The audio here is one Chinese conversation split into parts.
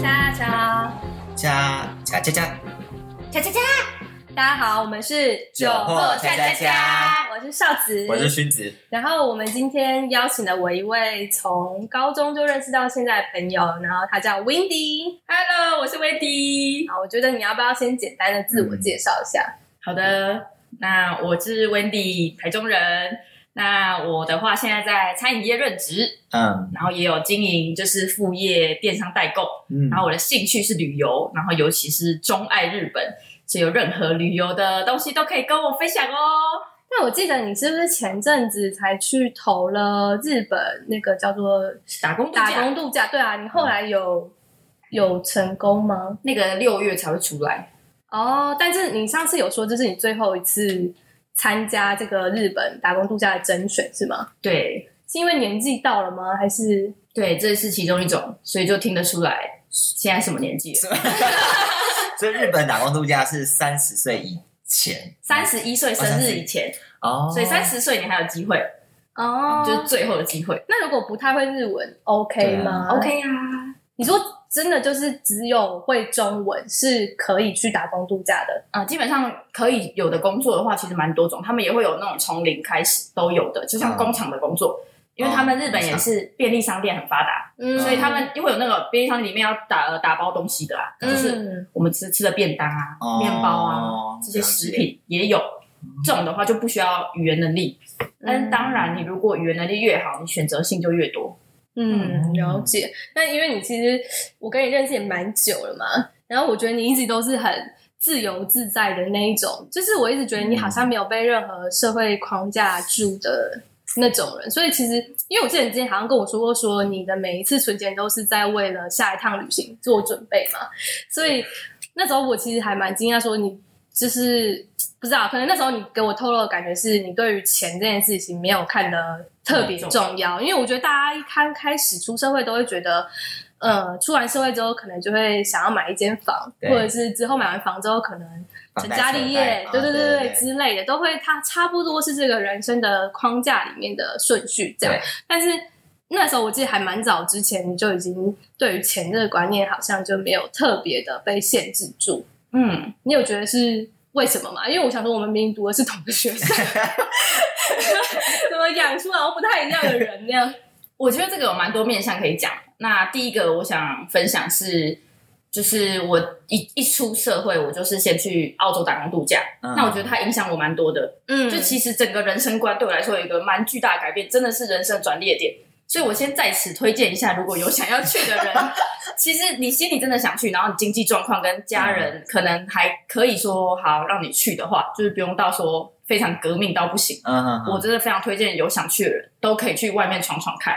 加加。加加，恰恰恰！大家好，我们是酒后恰恰恰。我是少子，我是勋子。然后我们今天邀请了我一位从高中就认识到现在的朋友，然后他叫 Windy。Hello，我是 Windy。好，我觉得你要不要先简单的自我介绍一下？好的，那我是 Windy，台中人。那我的话，现在在餐饮业任职，嗯然后也有经营就是副业电商代购。嗯然后我的兴趣是旅游，然后尤其是钟爱日本，所以有任何旅游的东西都可以跟我分享哦。那我记得你是不是前阵子才去投了日本那个叫做打工度假打工度假？对啊，你后来有有成功吗？那个六月才会出来，哦，但是你上次有说这是你最后一次参加这个日本打工度假的甄选是吗？对是因为年纪到了吗？还是对，这是其中一种，所以就听得出来现在什么年纪了。所以日本打工度假是三十岁以前，三十一岁生日以前，哦，所以三十岁你还有机会，哦。就是最后的机会。那如果不太会日文，OK 吗、OK 啊，你说真的就是只有会中文是可以去打工度假的？啊、基本上可以有的工作的话，其实蛮多种，他们也会有那种从零开始都有的，就像工厂的工作，因为他们日本也是便利商店很发达，嗯。所以他们就会有那个便利商店里面要打呃打包东西的啊，就是嗯我们吃吃的便当啊、哦面包啊这些食品也有。这种的话就不需要语言能力，但是当然，你如果语言能力越好，你选择性就越多。嗯，了解。那因为你其实我跟你认识也蛮久了嘛，然后我觉得你一直都是很自由自在的那一种，就是我一直觉得你好像没有被任何社会框架住的那种人。所以其实，因为我记得你之前好像跟我说过，说你的每一次存钱都是在为了下一趟旅行做准备嘛，所以那时候我其实还蛮惊讶，说你就是不知道，可能那时候你给我透露的感觉是你对于钱这件事情没有看得特别重要，因为我觉得大家一刚开始出社会都会觉得，呃，出完社会之后可能就会想要买一间房，或者是之后买完房之后可能成家立业，对对对对对之类的，都会它差不多是这个人生的框架里面的顺序这样。但是那时候我记得还蛮早之前，你就已经对于钱这个观念好像就没有特别的被限制住。嗯，你有觉得是为什么吗？因为我想说，我们明明读的是同个学校，怎么养出来不太一样的人那样？我觉得这个有蛮多面向可以讲。那第一个我想分享是，就是我一一出社会，我就是先去澳洲打工度假。嗯那我觉得它影响我蛮多的，嗯就其实整个人生观对我来说有一个蛮巨大的改变，真的是人生转捩点。所以我先在此推荐一下，如果有想要去的人，其实你心里真的想去，然后你经济状况跟家人可能还可以说好让你去的话，就是不用到说非常革命到不行。嗯嗯嗯，我真的非常推荐有想去的人都可以去外面闯闯看。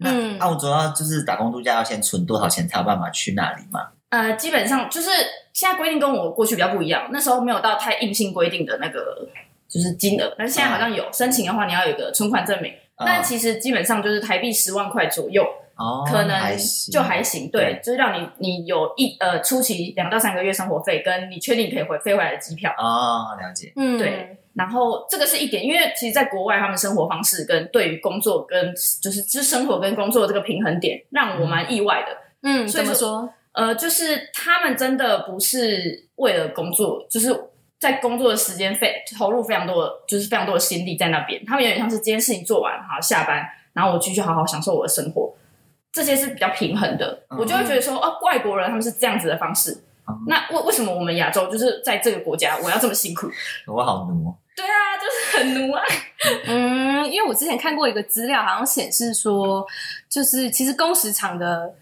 嗯那澳洲要就是打工度假要先存多少钱才有办法去那里嘛？呃，基本上就是现在规定跟我过去比较不一样，那时候没有到太硬性规定的那个就是金额，但是现在好像有、申请的话，你要有一个存款证明。嗯但其实基本上就是台币十万块左右，哦，可能还行就还行。对，就是让你你有一呃初期两到三个月生活费，跟你确定可以回飞回来的机票。哦，了解。嗯对，然后这个是一点，因为其实在国外，他们生活方式跟对于工作跟就是就是生活跟工作的这个平衡点，让我蛮意外的。嗯，所以怎么说？呃，就是他们真的不是为了工作，就是在工作的时间费投入非常多的，就是非常多的心力在那边。他们有点像是这件事情做完，好下班，然后我继续好好享受我的生活，这些是比较平衡的。嗯我就会觉得说，哦，外国人他们是这样子的方式，嗯那为为什么我们亚洲就是在这个国家我要这么辛苦？我好奴哦。对啊，就是很奴啊。嗯，因为我之前看过一个资料，好像显示说，就是其实工时长的，嗯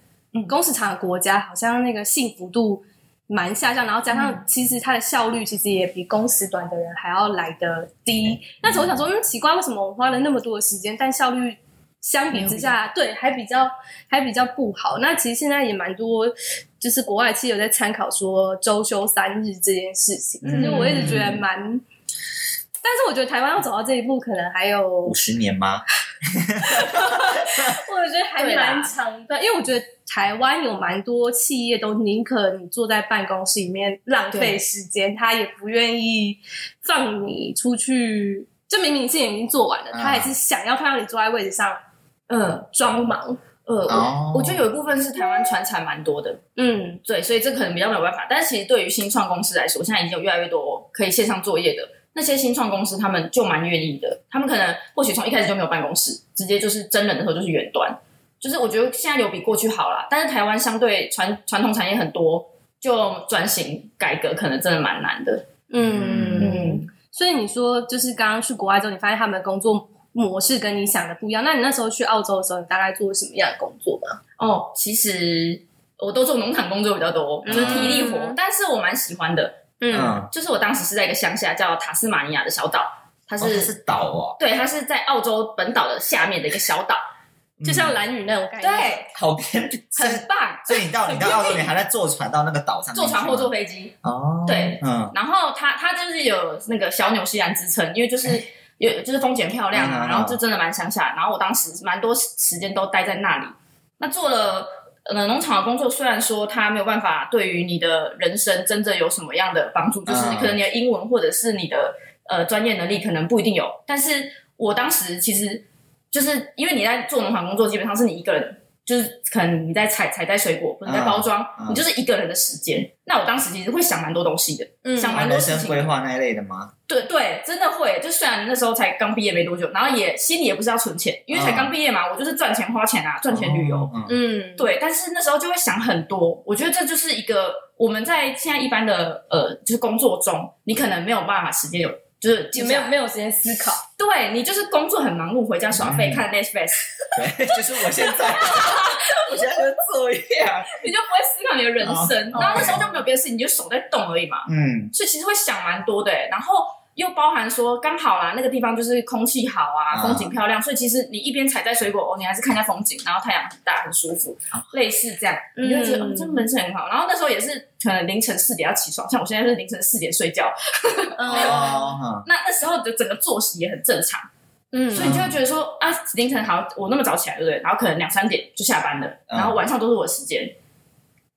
工时长的国家好像那个幸福度蛮下降，然后加上其实它的效率其实也比工时短的人还要来得低。那时候我想说，嗯，奇怪，为什么我花了那么多的时间，但效率相比之下，对，还比较还比较不好。那其实现在也蛮多，就是国外其实有在参考说周休三日这件事情，其实我一直觉得蛮。但是我觉得台湾要走到这一步，可能还有，我五十年吗？我觉得还蛮长的，因为我觉得台湾有蛮多企业都宁可你坐在办公室里面浪费时间，他也不愿意放你出去。这明明事情已经做完了，他还是想要看到你坐在位置上，嗯，装忙。呃，我我觉得有一部分是台湾传产蛮多的，嗯，对，所以这可能比较没有办法。但是其实对于新创公司来说，现在已经有越来越多可以线上作业的那些新创公司，他们就蛮愿意的。他们可能或许从一开始就没有办公室，直接就是真人的时候就是远端。就是我觉得现在有比过去好啦，但是台湾相对传传统产业很多，就转型改革可能真的蛮难的。嗯嗯，所以你说就是刚刚去国外之后，你发现他们的工作模式跟你想的不一样。那你那时候去澳洲的时候，你大概做什么样的工作吗？哦，其实我都做农场工作比较多，就是体力活，嗯、但是我蛮喜欢的。嗯，就是我当时是在一个乡下叫塔斯马尼亚的小岛，它是、哦、它是岛哦，对，它是在澳洲本岛的下面的一个小岛。就像蓝屿那种感觉，对，好偏，很棒。所以你到你到澳洲，你还在坐船到那个岛上，坐船或坐飞机哦。对，嗯。然后它它就是有那个小纽西兰之称，因为就是有就是风景漂亮啊，然后就真的蛮乡下。然后我当时蛮多时间都待在那里。那做了呃农场的工作，虽然说它没有办法对于你的人生真正有什么样的帮助，就是可能你的英文或者是你的呃专业能力可能不一定有。但是我当时其实。就是因为你在做农场工作，基本上是你一个人，就是可能你在采采摘水果，或者在包装，嗯嗯、你就是一个人的时间。那我当时其实会想蛮多东西的，嗯、想蛮多事情。规划那一类的吗？对对，真的会。就虽然那时候才刚毕业没多久，然后也心里也不是要存钱，因为才刚毕业嘛，我就是赚钱花钱啊，赚钱旅游。嗯，嗯对。但是那时候就会想很多，我觉得这就是一个我们在现在一般的呃，就是工作中，你可能没有办法时间有。就是就没有没有时间思考，对，你就是工作很忙碌，回家耍废、嗯、看 Netflix，对，就是我现在，我现在就做一样，你就不会思考你的人生，然后那时候就没有别的事情，你就手在动而已嘛，嗯，所以其实会想蛮多的，然后。又包含说刚好啦，那个地方就是空气好啊，风景漂亮，所以其实你一边采摘水果哦，你还是看一下风景，然后太阳很大，很舒服，类似这样，你就会觉得哦，这门是很好。然后那时候也是可能凌晨四点要起床，像我现在是凌晨四点睡觉，那那时候的整个作息也很正常，嗯，所以你就会觉得说啊，凌晨好，我那么早起来对不对？然后可能两三点就下班了，然后晚上都是我的时间，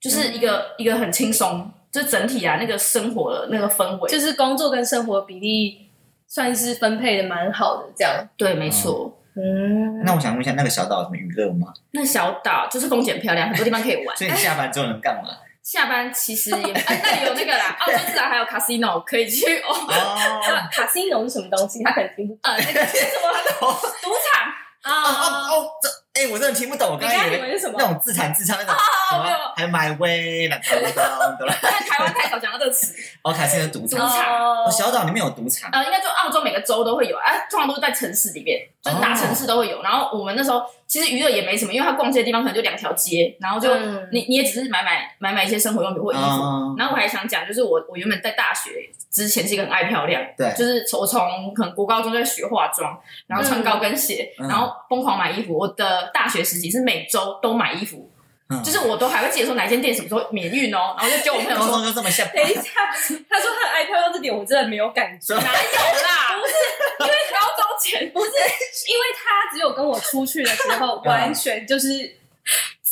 就是一个一个很轻松。就整体啊，那个生活的那个氛围，就是工作跟生活比例算是分配的蛮好的，这样。对，没错。嗯，那我想问一下，那个小岛有什么娱乐吗？那小岛就是风景漂亮，很多地方可以玩。所以你下班之后能干嘛？下班其实也，哎，那里有那个啦，澳洲自然还有 casino 可以去哦。casino 是什么东西？他可能听不懂。呃，那个是什么？赌场啊？哦哦，这。哎，我真的听不懂。我刚才以为是什么那种自弹自唱那种什么，还有 My Way，那种的。在台湾太少讲到这个词。哦，卡西诺赌场。哦，小岛里面有赌场。呃，应该就澳洲每个州都会有，哎，通常都是在城市里面，就是大城市都会有。然后我们那时候其实娱乐也没什么，因为他逛街的地方可能就两条街，然后就你你也只是买买买买一些生活用品或衣服。然后我还想讲，就是我我原本在大学之前是一个很爱漂亮，对，就是我从可能国高中就在学化妆，然后穿高跟鞋，然后疯狂买衣服。我的大学时期是每周都买衣服，就是我都还会记得说哪间店什么时候免运哦，然后就叫我朋友 说，就这么像。等一下，他说他爱漂亮这点我真的没有感觉，哪有啦？不是因为高中前，不是因为他只有跟我出去的时候，完全就是。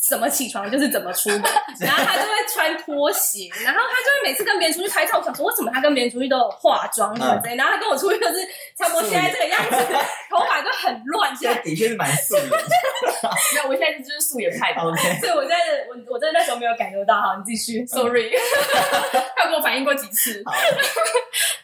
怎么起床 就是怎么出门，然后他就会穿拖鞋，然后他就会每次跟别人出去拍照，我想说为什么他跟别人出去都有化妆什么之类，然后他跟我出去就是差不多现在这个样子，头发就很乱，现在的确是蛮素颜。没有，我现在就是素颜派的。所以我在我我在那时候没有感觉到，好，你继续，Sorry，他有跟我反映过几次。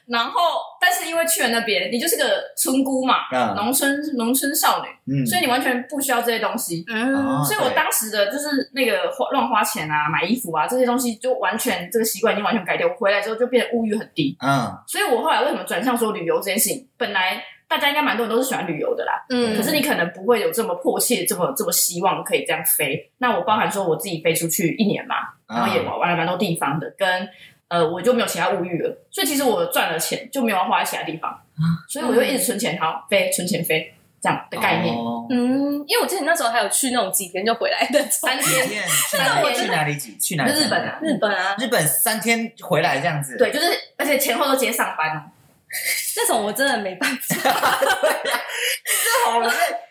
然后，但是因为去了那边，你就是个村姑嘛，农村农村少女，所以你完全不需要这些东西。嗯，所以我当时的就是那个花乱花钱啊，买衣服啊这些东西，就完全这个习惯已经完全改掉。我回来之后就变得物欲很低。嗯，所以我后来为什么转向说旅游这件事情？本来大家应该蛮多人都是喜欢旅游的啦。嗯，可是你可能不会有这么迫切、这么这么希望可以这样飞。那我包含说我自己飞出去一年嘛，然后也玩玩了蛮多地方的，跟。呃，我就没有其他物欲了，所以其实我赚了钱就没有花在其他地方，所以我就一直存钱，好飞，存钱飞这样的概念。嗯，因为我记得那时候还有去那种几天就回来的三天，三天去哪里几去哪里？日本啊，日本啊，日本三天回来这样子。对，就是而且前后都直接上班哦。那种我真的没办法。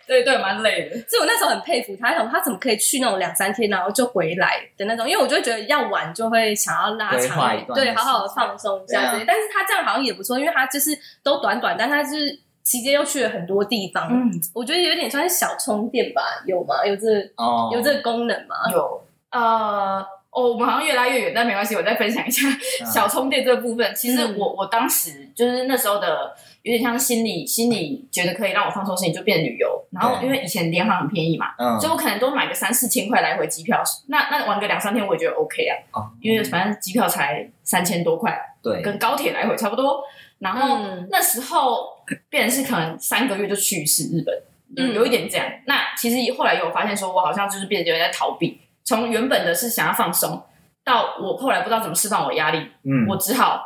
对 对对，蛮累的。所以我那时候很佩服他，想他怎么可以去那种两三天，然后就回来的那种。因为我就觉得要玩就会想要拉长一点，对，好好的放松一下。但是他这样好像也不错，因为他就是都短短，但他是期间又去了很多地方。嗯，我觉得有点算是小充电吧？有吗？有这哦，有这个功能吗？有，呃。哦，我们好像越来越远，但没关系，我再分享一下 小充电这个部分。嗯、其实我我当时就是那时候的，有点像心理心理觉得可以让我放松的事情，就变旅游。然后因为以前联航很便宜嘛，嗯、所以我可能都买个三四千块来回机票。那那玩个两三天，我也觉得 OK 啊。哦、因为反正机票才三千多块，对，跟高铁来回差不多。然后那时候变成是可能三个月就去一次日本，嗯，有一点这样。那其实后来有发现，说我好像就是变得有点在逃避。从原本的是想要放松，到我后来不知道怎么释放我压力，嗯，我只好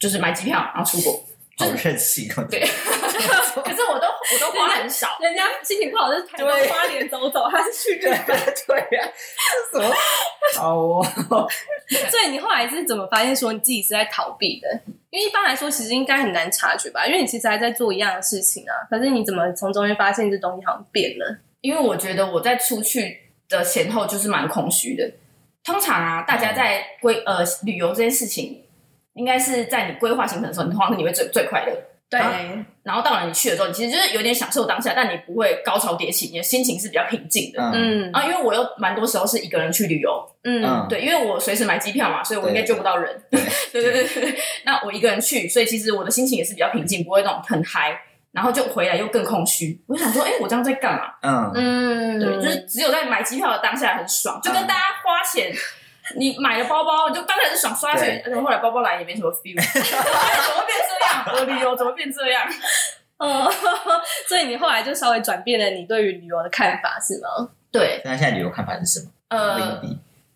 就是买机票然后出国，好任性啊！对，可是我都我都花很少，人家心情不好就是台湾花莲走走，他是去日本，对呀，这什么？好哦，所以你后来是怎么发现说你自己是在逃避的？因为一般来说其实应该很难察觉吧，因为你其实还在做一样的事情啊，可是你怎么从中间发现这东西好像变了？因为我觉得我在出去。的前后就是蛮空虚的。通常啊，大家在规呃旅游这件事情，应该是在你规划行程的时候，你通常你会最最快乐。对。然后到了你去的时候，你其实就是有点享受当下，但你不会高潮迭起，你的心情是比较平静的。嗯。啊，因为我又蛮多时候是一个人去旅游。嗯。对，因为我随时买机票嘛，所以我应该救不到人。对对对对。那我一个人去，所以其实我的心情也是比较平静，不会那种很嗨。然后就回来又更空虚，我就想说，哎，我这样在干嘛？嗯嗯，对，就是只有在买机票的当下很爽，就跟大家花钱，你买了包包，就刚开始爽刷下去，而且后来包包来也没什么 feel，怎么变这样？我旅游怎么变这样？嗯，所以你后来就稍微转变了你对于旅游的看法，是吗？对。那现在旅游看法是什么？呃，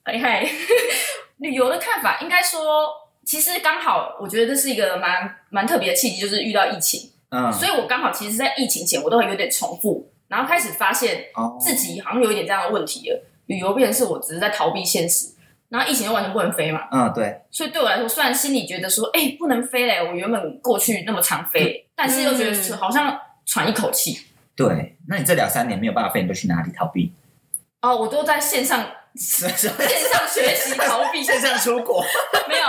厉害，旅游的看法应该说，其实刚好我觉得这是一个蛮蛮特别的契机，就是遇到疫情。嗯，所以我刚好其实，在疫情前，我都会有点重复，然后开始发现自己好像有一点这样的问题了。哦、旅游变成是我只是在逃避现实，然后疫情又完全不能飞嘛。嗯，对。所以对我来说，虽然心里觉得说，哎、欸，不能飞嘞，我原本过去那么常飞，嗯、但是又觉得好像喘一口气。对，那你这两三年没有办法飞，你都去哪里逃避？哦，我都在线上 线上学习逃避，线上出国 没有。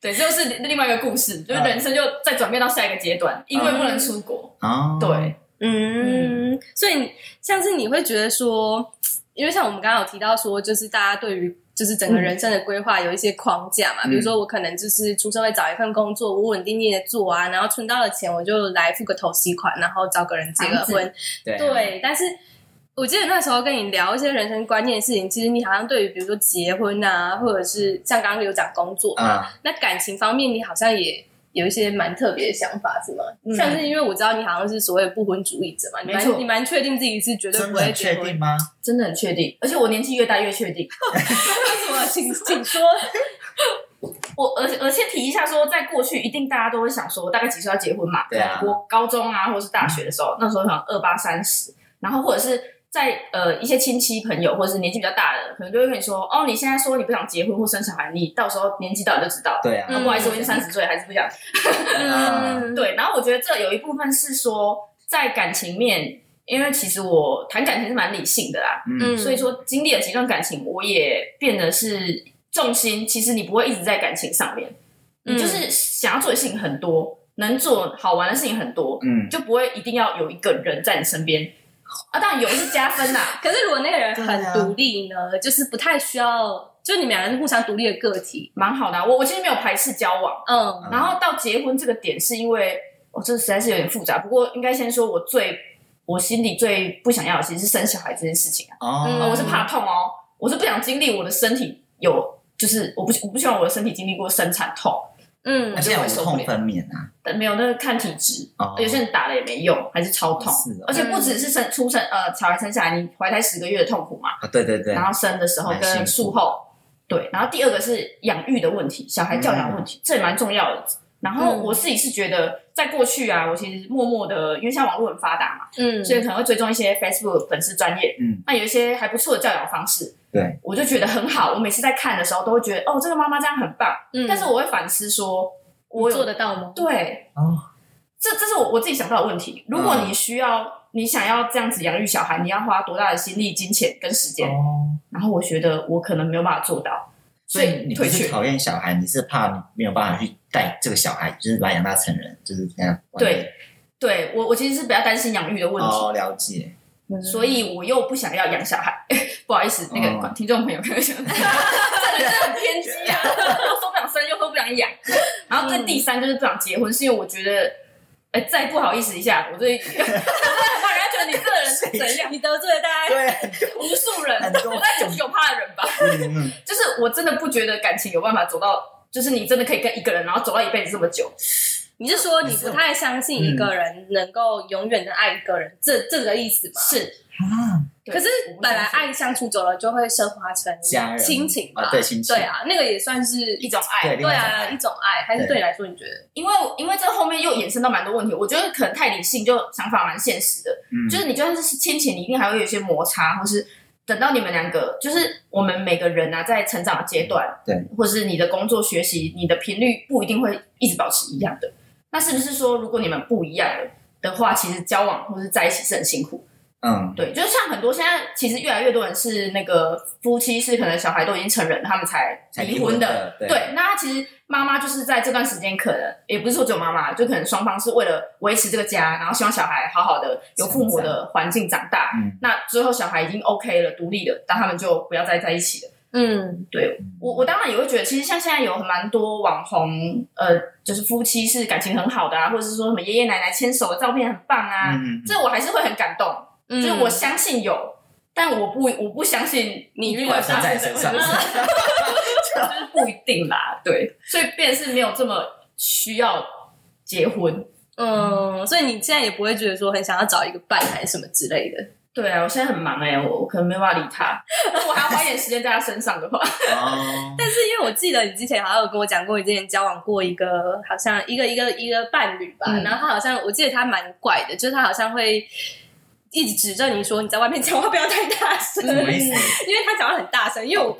对，这就是另外一个故事，就是人生就再转变到下一个阶段，因为不能出国。哦，对，嗯，所以像是你会觉得说，因为像我们刚刚有提到说，就是大家对于就是整个人生的规划有一些框架嘛，比如说我可能就是出社会找一份工作，我稳定定的做啊，然后存到了钱，我就来付个头期款，然后找个人结个婚。对，但是。我记得那时候跟你聊一些人生观念的事情，其实你好像对于比如说结婚啊，或者是像刚刚有讲工作啊，嗯、那感情方面你好像也有一些蛮特别的想法，是吗？嗯、像是因为我知道你好像是所谓不婚主义者嘛，没错错，你蛮确定自己是绝对不会结婚的确定吗？真的很确定，而且我年纪越大越确定。为什么？请请说。我而且而且提一下说，在过去一定大家都会想说，大概几岁要结婚嘛？对啊。我高中啊，或者是大学的时候，嗯、那时候可能二八三十，然后或者是。在呃一些亲戚朋友或者是年纪比较大的，可能就会跟你说：“哦，你现在说你不想结婚或生小孩，你到时候年纪到了就知道。”对啊，不好意思，我已经三十岁还是不想。嗯，对。然后我觉得这有一部分是说在感情面，因为其实我谈感情是蛮理性的啦，嗯，所以说经历了几段感情，我也变得是重心。其实你不会一直在感情上面，你就是想要做的事情很多，能做好玩的事情很多，嗯，就不会一定要有一个人在你身边。啊，当然有是加分呐。可是如果那个人很独立呢，啊、就是不太需要，就你们两个人是互相独立的个体，蛮好的、啊。我我其实没有排斥交往，嗯。然后到结婚这个点，是因为我、哦、这实在是有点复杂。不过应该先说，我最我心里最不想要的，其实是生小孩这件事情啊。哦、嗯，我是怕痛哦，我是不想经历我的身体有，就是我不我不希望我的身体经历过生产痛。嗯，而且有痛分娩啊，没有，那个看体质，有些人打了也没用，还是超痛。而且不只是生出生，呃，小孩生下来，你怀胎十个月的痛苦嘛。啊，对对对。然后生的时候跟术后，对。然后第二个是养育的问题，小孩教养问题，这也蛮重要的。然后我自己是觉得，在过去啊，我其实默默的，因为像网络很发达嘛，嗯，所以可能会追踪一些 Facebook 粉丝专业，嗯，那有一些还不错的教养方式。对，我就觉得很好。我每次在看的时候，都会觉得哦，这个妈妈这样很棒。嗯，但是我会反思说，我做得到吗？对，哦，这这是我我自己想到的问题。如果你需要，嗯、你想要这样子养育小孩，你要花多大的心力、金钱跟时间？哦，然后我觉得我可能没有办法做到，所以你不是讨厌小孩，你是怕你没有办法去带这个小孩，就是把他养大成人，就是这样。对，对我我其实是比较担心养育的问题。哦，了解。所以我又不想要养小孩，不好意思，那个听众朋友可能想，这人真的是很偏激啊，说不想生又说不想养，然后这第三就是不想结婚，是因为我觉得，哎，再不好意思一下，我这，怎样，你得罪了大概 无数人，我在九十九趴的人吧，就是我真的不觉得感情有办法走到，就是你真的可以跟一个人，然后走到一辈子这么久。你是说你不太相信一个人能够永远的爱一个人，嗯、这这个意思吗？是啊，可是本来爱相处久了就会升华成亲情嘛，对亲情，对啊，那个也算是一种爱，对啊，一种爱，还是对。你来说你觉得？因为因为这后面又衍生到蛮多问题，我觉得可能太理性，就想法蛮现实的，嗯，就是你就算是亲情，你一定还会有一些摩擦，或是等到你们两个，就是我们每个人啊，在成长的阶段，对，或是你的工作学习，你的频率不一定会一直保持一样的。那是不是说，如果你们不一样的话，其实交往或是在一起是很辛苦？嗯，对，就是像很多现在其实越来越多人是那个夫妻是可能小孩都已经成人，他们才离婚的。对，对，那他其实妈妈就是在这段时间，可能也不是说只有妈妈，就可能双方是为了维持这个家，然后希望小孩好好的有父母的环境长大。嗯，那之后小孩已经 OK 了，独立了，但他们就不要再在一起了。嗯，对我，我当然也会觉得，其实像现在有蛮多网红，呃，就是夫妻是感情很好的啊，或者是说什么爷爷奶奶牵手的照片很棒啊，嗯、这我还是会很感动。嗯、就是我相信有，但我不，我不相信你遇到他是真的，就是不一定啦。对，所以便是没有这么需要结婚。嗯，所以你现在也不会觉得说很想要找一个伴还是什么之类的。对啊，我现在很忙哎、欸，我我可能没办法理他，我还要花一点时间在他身上的话。但是因为我记得你之前好像有跟我讲过，你之前交往过一个好像一个一个一个伴侣吧，嗯、然后他好像我记得他蛮怪的，就是他好像会一直指着你说你在外面讲话不要太大声，因为他讲话很大声，因为我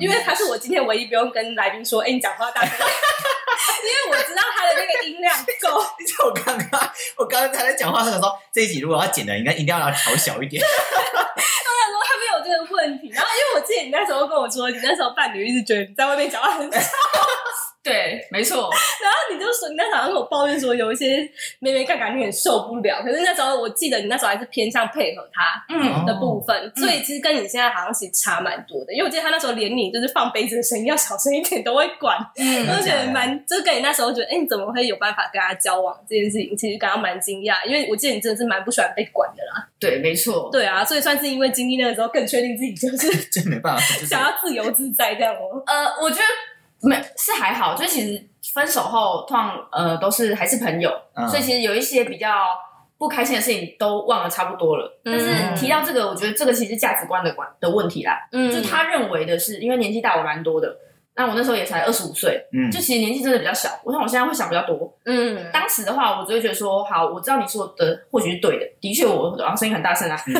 因为他是我今天唯一不用跟来宾说，哎，你讲话大声。因为我知道他的那个音量够。你知道我刚刚，我刚刚他在讲话的时候，这一集如果要剪的，应该一定要让它调小一点。他想说他没有这个问题，然后因为我记得你那时候跟我说，你那时候伴侣一直觉得你在外面讲话很吵。对，没错。然后你就说，你那时候好像跟我抱怨说，有一些妹妹看感觉很受不了。可是那时候我记得你那时候还是偏向配合他嗯的部分，嗯、所以其实跟你现在好像其实差蛮多的。因为我记得他那时候连你就是放杯子的声音要小声一点都会管，嗯，我就觉得蛮，就是跟你那时候觉得，哎，你怎么会有办法跟他交往这件事情，其实感到蛮惊讶。因为我记得你真的是蛮不喜欢被管的啦。对，没错。对啊，所以算是因为经历那个时候，更确定自己就是 真没办法，想要自由自在这样哦。呃，我觉得。没是还好，就其实分手后，通常呃都是还是朋友，嗯、所以其实有一些比较不开心的事情都忘了差不多了。嗯、但是提到这个，我觉得这个其实价值观的关的问题啦。嗯，就他认为的是，因为年纪大我蛮多的。那我那时候也才二十五岁，嗯，就其实年纪真的比较小。我想我现在会想比较多，嗯，当时的话，我就会觉得说，好，我知道你说的或许是对的，的确我啊声音很大声啊，就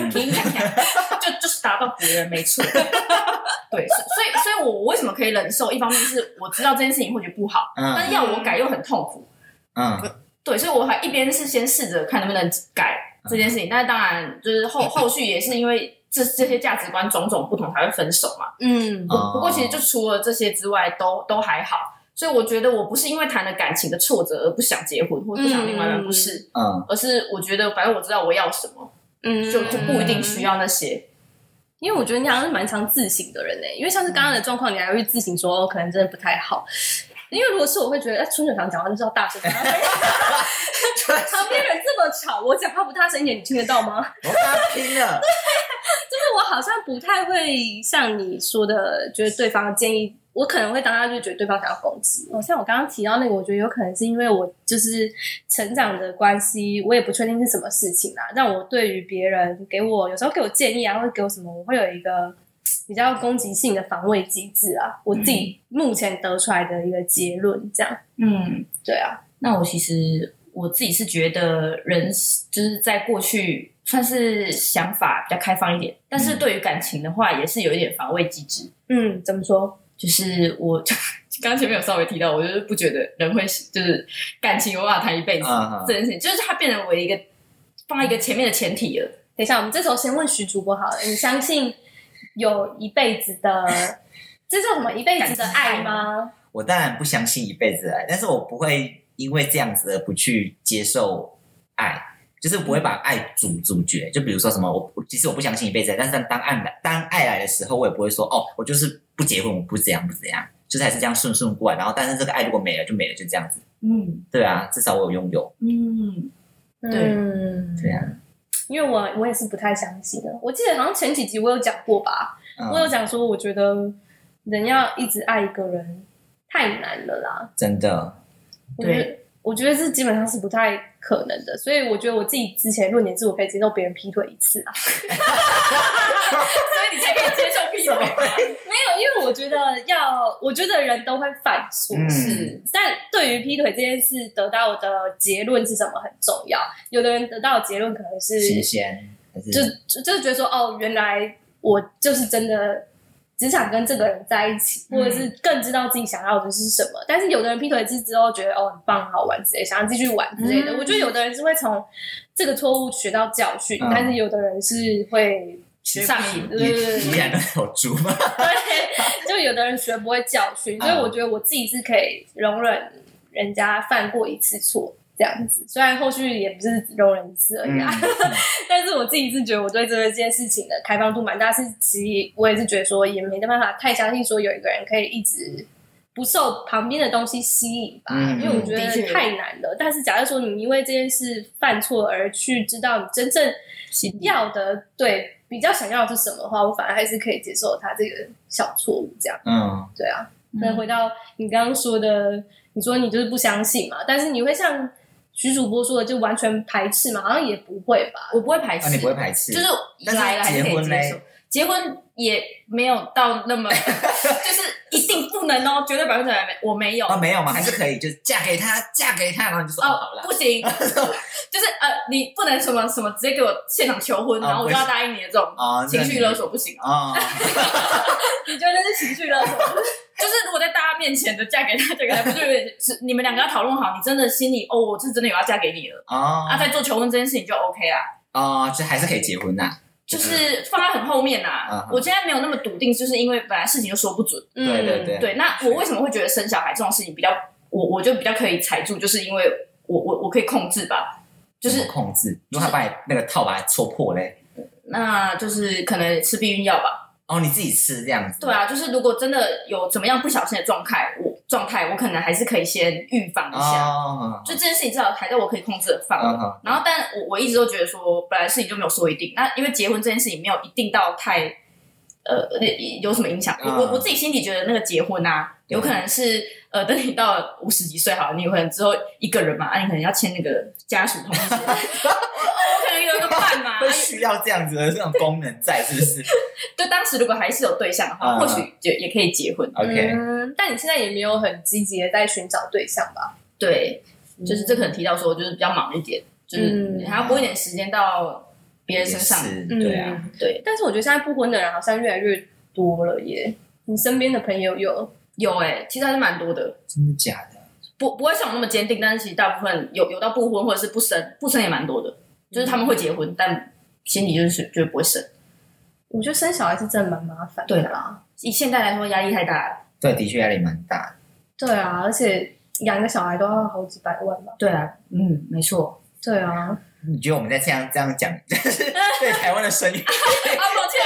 就是打到别人没错，对，所以所以我我为什么可以忍受？一方面是我知道这件事情或许不好，嗯，但是要我改又很痛苦，嗯，对，所以我还一边是先试着看能不能改这件事情，但是当然就是后 后续也是因为。这这些价值观种种不同才会分手嘛。嗯，不不过其实就除了这些之外，都都还好。所以我觉得我不是因为谈了感情的挫折而不想结婚，或者不想另外一半，不是。嗯，而是我觉得反正我知道我要什么，嗯，就就不一定需要那些。因为我觉得你好像是蛮常自省的人呢，因为像是刚刚的状况，你还会自省说可能真的不太好。因为如果是我会觉得，哎，春水堂讲话就是要大声。旁边人这么吵，我讲话不大声一点，你听得到吗？我跟他听了。就是我好像不太会像你说的，觉得对方的建议，我可能会当下就觉得对方想要攻击。哦，像我刚刚提到那个，我觉得有可能是因为我就是成长的关系，我也不确定是什么事情啦，让我对于别人给我有时候给我建议啊，或者给我什么，我会有一个比较攻击性的防卫机制啊。我自己目前得出来的一个结论，这样。嗯，对啊。那我其实我自己是觉得人就是在过去。算是想法比较开放一点，但是对于感情的话，也是有一点防卫机制。嗯，怎么说？就是我 刚刚前面有稍微提到，我就是不觉得人会就是感情有办法谈一辈子、uh. 这件事情，就是它变成为一个放在一个前面的前提了。等一下，我们这时候先问徐主播好了，你相信有一辈子的，这是什么一辈子的爱吗？我当然不相信一辈子的爱，但是我不会因为这样子而不去接受爱。就是不会把爱主主角，就比如说什么，我其实我不相信一辈子，但是当爱来当爱来的时候，我也不会说哦，我就是不结婚，我不怎样不怎样，就是还是这样顺顺过来。然后，但是这个爱如果没了就没了，就这样子。嗯，对啊，至少我有拥有。嗯，对，对啊，因为我我也是不太相信的。我记得好像前几集我有讲过吧，嗯、我有讲说，我觉得人要一直爱一个人太难了啦，真的。对。我觉得这基本上是不太可能的，所以我觉得我自己之前论点是我可以接受别人劈腿一次啊，所以你才可以接受劈腿。没有，因为我觉得要，我觉得人都会犯错，嗯、是，但对于劈腿这件事得到的结论是什么很重要。有的人得到的结论可能是新鲜，就就就是觉得说，哦，原来我就是真的。只想跟这个人在一起，或者是更知道自己想要的是什么。嗯、但是有的人劈腿之之后觉得哦很棒、好玩之类，想要继续玩之类的。嗯、我觉得有的人是会从这个错误学到教训，嗯、但是有的人是会上瘾，对对对，依然有猪吗？对，就有的人学不会教训，所以我觉得我自己是可以容忍人家犯过一次错。这样子，虽然后续也不是容忍一次而已啊，嗯、但是我自己是觉得我对这件事情的开放度蛮大。是其实我也是觉得说，也没办法太相信说有一个人可以一直不受旁边的东西吸引吧，嗯、因为我觉得太难了。但是假如说你因为这件事犯错而去知道你真正要的，对，比较想要的是什么的话，我反而还是可以接受他这个小错误这样。嗯，对啊。那回到你刚刚说的，你说你就是不相信嘛，但是你会像。徐主播说的就完全排斥嘛？好像也不会吧，我不会排斥，你不会排斥，就是来来结婚嘞，结婚也没有到那么，能哦，绝对百分之百没，我没有。啊，没有嘛，还是可以，就是嫁给他，嫁给他，然后就说哦，好了，不行，就是呃，你不能什么什么直接给我现场求婚，然后我就要答应你的这种情绪勒索不行啊，你觉得那是情绪勒索？就是如果在大家面前的嫁给他，这个还不是有点是你们两个要讨论好，你真的心里哦，我是真的有要嫁给你了啊，啊，在做求婚这件事情就 OK 啦，啊，就还是可以结婚呐，就是放在很后面呐。我现在没有那么笃定，就是因为本来事情就说不准，对对对对。那我为什么会觉得生小孩这种事情比较，我我就比较可以踩住，就是因为我我我可以控制吧，就是控制。如果他把你那个套把它戳破嘞，那就是可能吃避孕药吧。哦，你自己吃这样子？对啊，就是如果真的有怎么样不小心的状态，我状态我可能还是可以先预防一下。哦，就这件事情至少还在我可以控制的范围。哦、然后，但我我一直都觉得说，本来事情就没有说一定。那因为结婚这件事情没有一定到太呃有什么影响。哦、我我自己心里觉得那个结婚啊，有可能是呃等你到五十几岁好了，你有可能之后一个人嘛，啊，你可能要签那个家属同意。我可能。有一个伴嘛，会需要这样子的这种功能在，是不是？就当时如果还是有对象的话，或许就也可以结婚。OK，但你现在也没有很积极的在寻找对象吧？对，就是这可能提到说，就是比较忙一点，就是还要拨一点时间到别人身上。对啊，对。但是我觉得现在不婚的人好像越来越多了耶。你身边的朋友有有哎，其实还是蛮多的。真的假的？不不会像我那么坚定，但是其实大部分有有到不婚或者是不生，不生也蛮多的。就是他们会结婚，但心里就是绝对不会生。我觉得生小孩是真的蛮麻烦的。对啦，以现在来说，压力太大了。对，的确压力蛮大。对啊，而且养一个小孩都要好几百万吧？对啊，嗯，没错。对啊，你觉得我们在这样这样讲，对台湾的生育？啊，抱歉，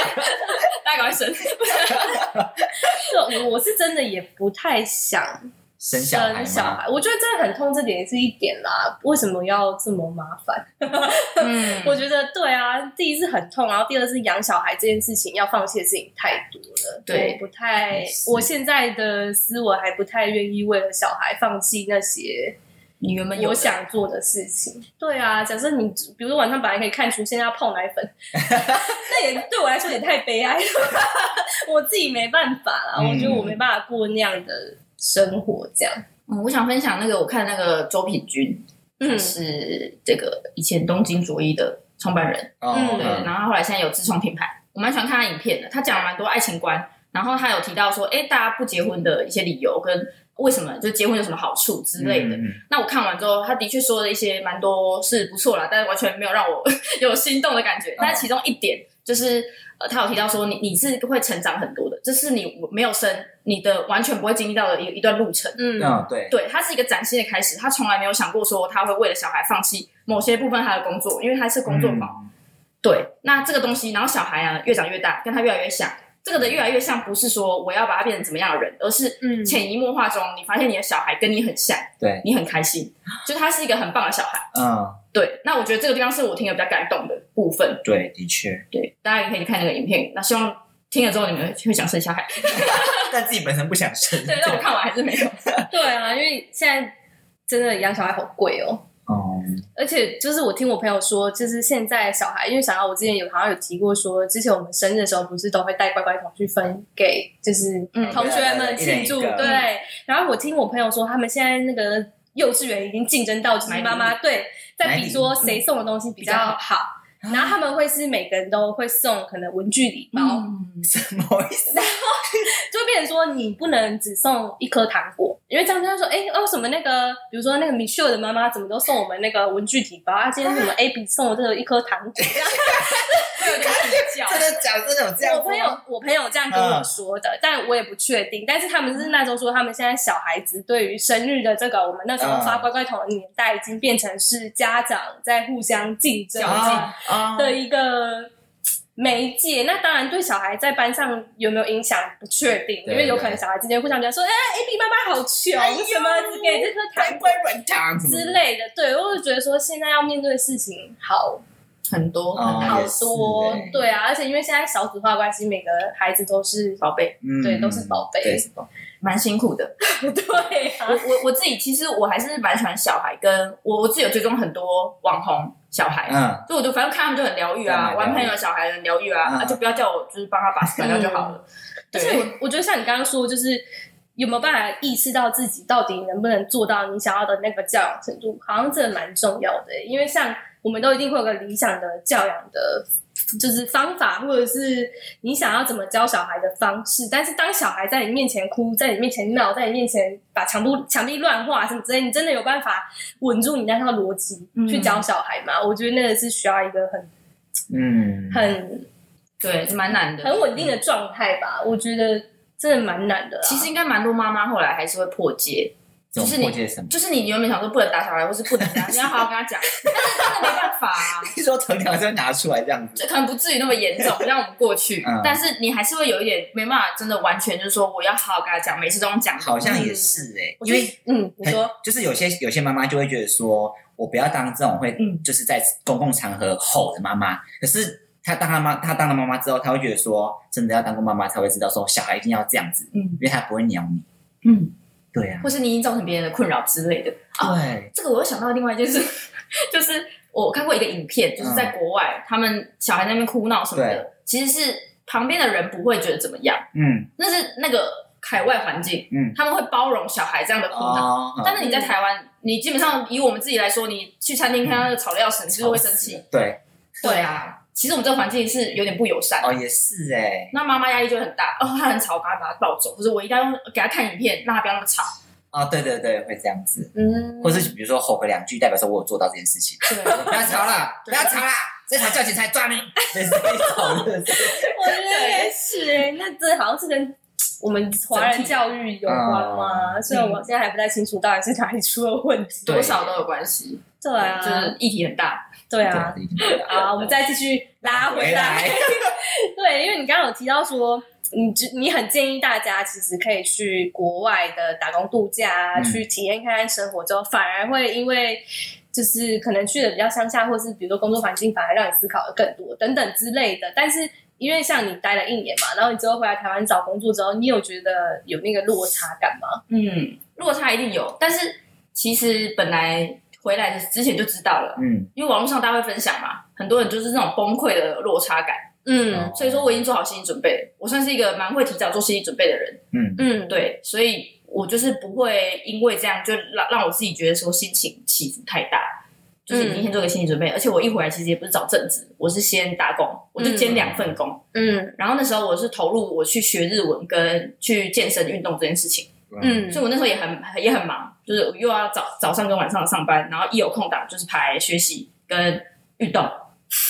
大家赶快生。我我是真的也不太想。生小孩，小孩，我觉得真的很痛，这点也是一点啦。为什么要这么麻烦？嗯，我觉得对啊，第一是很痛，然后第二是养小孩这件事情要放弃的事情太多了。对，不太，我现在的思维还不太愿意为了小孩放弃那些你原本有想做的事情。对啊，假设你比如说晚上本来可以看书，现在要泡奶粉，那也对我来说也太悲哀了。我自己没办法啦，嗯、我觉得我没办法过那样的。生活这样，嗯，我想分享那个，我看那个周品君，嗯，是这个以前东京卓一的创办人，嗯，对，然后后来现在有自创品牌，我蛮喜欢看他影片的，他讲了蛮多爱情观，然然后他有提到说，哎，大家不结婚的一些理由跟为什么，就结婚有什么好处之类的。嗯嗯、那我看完之后，他的确说了一些蛮多是不错啦，但是完全没有让我 有心动的感觉。但是其中一点就是，呃，他有提到说你，你你是会成长很多的，这是你没有生，你的完全不会经历到的一一段路程。嗯，嗯，对，对，他是一个崭新的开始，他从来没有想过说他会为了小孩放弃某些部分他的工作，因为他是工作狂。嗯、对，那这个东西，然后小孩啊越长越大，跟他越来越像。这个的越来越像，不是说我要把他变成怎么样的人，而是潜移默化中，你发现你的小孩跟你很像，对，你很开心，就他是一个很棒的小孩。嗯，对。那我觉得这个地方是我听了比较感动的部分。对，的确，对，大家也可以去看那个影片。那希望听了之后你们会想生小孩，但自己本身不想生。对，但我看完还是没有。对啊，因为现在真的养小孩好贵哦。哦，而且就是我听我朋友说，就是现在小孩，因为想到我之前有好像有提过说，之前我们生日的时候不是都会带乖乖桶去分给就是同学们庆祝，对。然后我听我朋友说，他们现在那个幼稚园已经竞争到就是妈妈对，在比说谁送的东西比较好，然后他们会是每个人都会送可能文具礼包，什么意思？然后就会变成说你不能只送一颗糖果。因为这样他说，哎，为什么那个，比如说那个米秀的妈妈怎么都送我们那个文具礼包啊？今天怎么 A B 送我这个一颗糖果？点比较。真的假的？有这样？我朋友，我朋友这样跟我说的，但我也不确定。但是他们是那时候说，他们现在小孩子对于生日的这个，我们那时候发乖乖桶的年代，已经变成是家长在互相竞争的一个。媒介，那当然对小孩在班上有没有影响不确定，因为有可能小孩之间互相讲说，哎，A B 妈妈好穷，哎、什么只给这颗糖软糖之类的。对，我就觉得说现在要面对的事情好很多，好。多。对。啊，而且因为现在少子化关系，每个孩子都是宝贝，嗯、对，都是宝贝，蛮辛苦的。对、啊，我我我自己其实我还是蛮喜欢小孩，跟我我自己有追踪很多网红。小孩，嗯，所以我就反正看他们就很疗愈啊，玩朋友小孩很疗愈啊，就不要叫我就是帮他把屎甩掉就好了。而且我我觉得像你刚刚说，就是有没有办法意识到自己到底能不能做到你想要的那个教养程度，好像真的蛮重要的。因为像我们都一定会有个理想的教养的。就是方法，或者是你想要怎么教小孩的方式，但是当小孩在你面前哭，在你面前闹，在你面前把墙壁墙壁乱画什么之类，你真的有办法稳住你那套逻辑去教小孩吗？嗯、我觉得那个是需要一个很嗯很对，蛮难的，很稳定的状态吧。我觉得真的蛮难的。其实应该蛮多妈妈后来还是会破戒。就是你，就是你原本想说不能打小孩，或是不能这样，你要好好跟他讲。但是真的没办法啊！你说藤条就拿出来这样子，就可能不至于那么严重，让我们过去。嗯、但是你还是会有一点没办法，真的完全就是说我要好好跟他讲，每次都用讲。好像也是哎、因为嗯，你说就是有些有些妈妈就会觉得说，我不要当这种会就是在公共场合吼的妈妈。可是她当她妈，她当了妈妈之后，她会觉得说，真的要当过妈妈才会知道说，小孩一定要这样子，嗯，因为他不会鸟你，嗯。对啊，或是你已经造成别人的困扰之类的。对、哦，这个我又想到另外一件事，就是我看过一个影片，就是在国外，嗯、他们小孩在那边哭闹什么的，其实是旁边的人不会觉得怎么样。嗯，那是那个海外环境，嗯，他们会包容小孩这样的哭闹。哦、但是你在台湾，嗯、你基本上以我们自己来说，你去餐厅看到那个吵得要死，你是不是会生气？对，对啊。其实我们这个环境是有点不友善哦，也是哎、欸。那妈妈压力就很大哦，他很吵，我赶快把他抱走，或者我一定要给他看影片，让他不要那么吵。哦，对对对，会这样子。嗯，或是比如说吼个两句，代表说我有做到这件事情。对，不要吵了，不要吵了，这场叫警察抓你。对，是吵的。我觉得也是哎，那这好像是跟我们华人教育有关吗？虽然我现在还不太清楚到底是哪里出了问题，多少都有关系。对啊，就是议题很大。对啊，好，我们再继续拉回来。对，因为你刚刚有提到说，你你很建议大家其实可以去国外的打工度假，去体验看看生活，之后反而会因为就是可能去的比较乡下，或是比如说工作环境，反而让你思考的更多等等之类的。但是因为像你待了一年嘛，然后你之后回来台湾找工作之后，你有觉得有那个落差感吗？嗯，落差一定有，但是其实本来。回来的之前就知道了，嗯，因为网络上大家会分享嘛，很多人就是那种崩溃的落差感，嗯，所以说我已经做好心理准备了，我算是一个蛮会提早做心理准备的人，嗯。嗯，对，所以我就是不会因为这样就让让我自己觉得说心情起伏太大，就是明天做个心理准备。而且我一回来其实也不是找正职，我是先打工，我就兼两份工。嗯。然后那时候我是投入我去学日文跟去健身运动这件事情，嗯，所以我那时候也很也很忙，就是又要早早上跟晚上上班，然后一有空档就是排学习跟运动。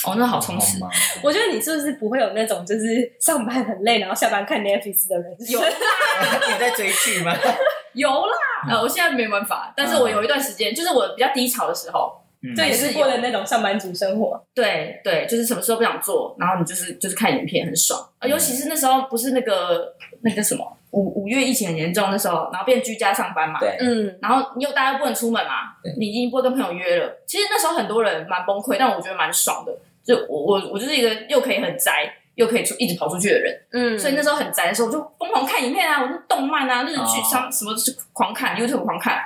哦，那好充实。我觉得你是不是不会有那种就是上班很累，然后下班看 Netflix 的人？有啦 你在追剧吗？有啦，呃，我现在没办法，但是我有一段时间，就是我比较低潮的时候，嗯这也是过的那种上班族生活。对对，就是什么事都不想做，然后你就是就是看影片很爽啊，尤其是那时候不是那个那个什么五五月疫情很严重那时候，然后变居家上班嘛，对，嗯。然后你又大家不能出门嘛，你已经不会跟朋友约了。其实那时候很多人蛮崩溃，但我觉得蛮爽的。就我我我就是一个又可以很宅，又可以出一直跑出去的人，嗯，所以那时候很宅的时候，我就疯狂看影片啊，我就动漫啊、日剧、哦。什么都是狂看，YouTube 狂看，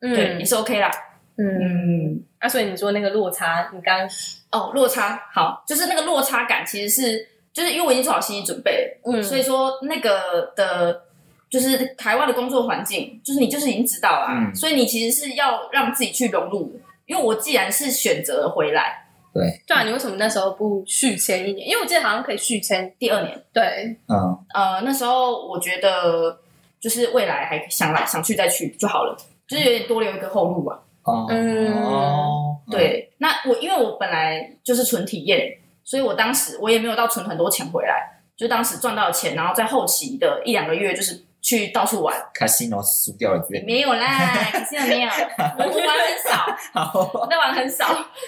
嗯。对，也是 OK 啦。嗯，那，啊，所以你说那个落差，你刚哦，落差好，就是那个落差感，其实是就是因为我已经做好心理准备了，嗯，所以说那个的，就是台湾的工作环境，就是你就是已经知道啦，嗯所以你其实是要让自己去融入。因为我既然是选择了回来对，对啊，你为什么那时候不续签一年？因为我记得好像可以续签。第二年，对，嗯，呃，那时候我觉得就是未来还想来想去再去就好了，就是有点多留一个后路啊。哦，嗯哦，对，那我因为我本来就是纯体验，所以我当时我也没有到存很多钱回来，就当时赚到的钱，然后在后期的一两个月就是去到处玩，，casino 输掉了没有啦，现在没有，我我玩很少，好，我在玩很少，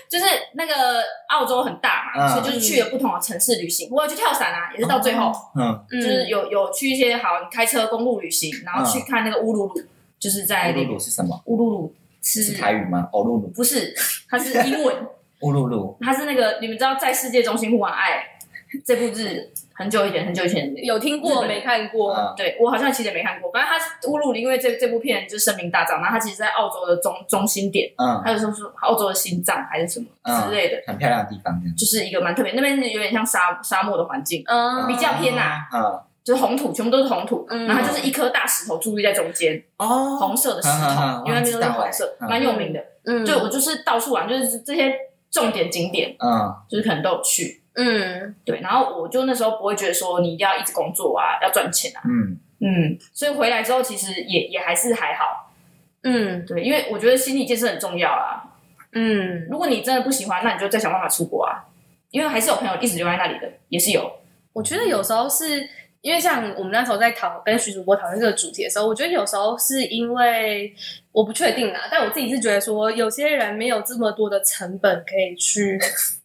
就是那个澳洲很大嘛，嗯所以就是去了不同的城市旅行，我有去跳伞啊，也是到最后，嗯，嗯就是有有去一些好你开车公路旅行，然后去看那个乌鲁鲁，就是在乌鲁鲁是什么？乌鲁鲁是是台语吗？欧鲁鲁，不是，它是英文。乌鲁鲁，它是那个你们知道在世界中心呼唤爱 这部日很久以前很久以前有听过没看过？嗯对我好像其实也没看过，反正它是乌鲁，因为这这部片就是声名大噪，然后它其实在澳洲的中中心点，嗯。还有说是澳洲的心脏还是什么之类的，很漂亮的地方，这样。就是一个蛮特别，那边是有点像沙沙漠的环境，嗯，比较偏啊嗯，就是红土，全部都是红土，嗯。然后它就是一颗大石头矗立在中间，哦，红色的石嗯嗯头嗯，因为那边都是红色，欸蛮有名的。嗯，就我就是到处玩，就是这些重点景点，嗯，就是可能都有去。嗯。对，然后我就那时候不会觉得说你一定要一直工作啊，要赚钱啊，嗯，嗯，所以回来之后其实也也还是还好，嗯。对，因为我觉得心理建设很重要啊。嗯。如果你真的不喜欢，那你就再想办法出国啊，因为还是有朋友一直留在那里的，也是有，我觉得有时候是因为像我们那时候在讨跟徐主播讨论这个主题的时候，我觉得有时候是因为我不确定啦，但我自己是觉得说，有些人没有这么多的成本可以去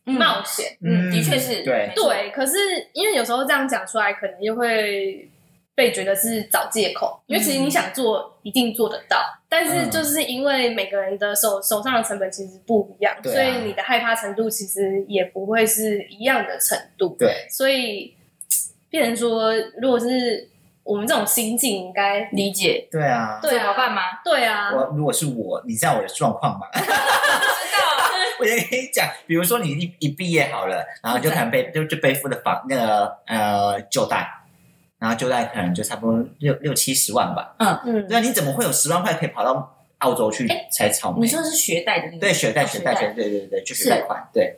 冒险。嗯，的确是，对，对，可是因为有时候这样讲出来，可能又会被觉得是找借口，因为其实你想做，一定做得到，但是就是因为每个人的手手上的成本其实不一样，啊所以你的害怕程度其实也不会是一样的程度。对，所以变成说，如果是我们这种心境，应该理解，对啊，对啊怎么办吗？对啊，我如果是我，你知道我的状况吗？知道，我先跟你讲，比如说你一一毕业好了，然后就可能背就就背负了房那个呃旧贷，然后旧贷可能就差不多六六七十万吧。嗯嗯。那，你怎么会有十万块可以跑到澳洲去哎采草莓？你说是学贷的那个，对学贷学贷哦学学对对对，就是贷款对。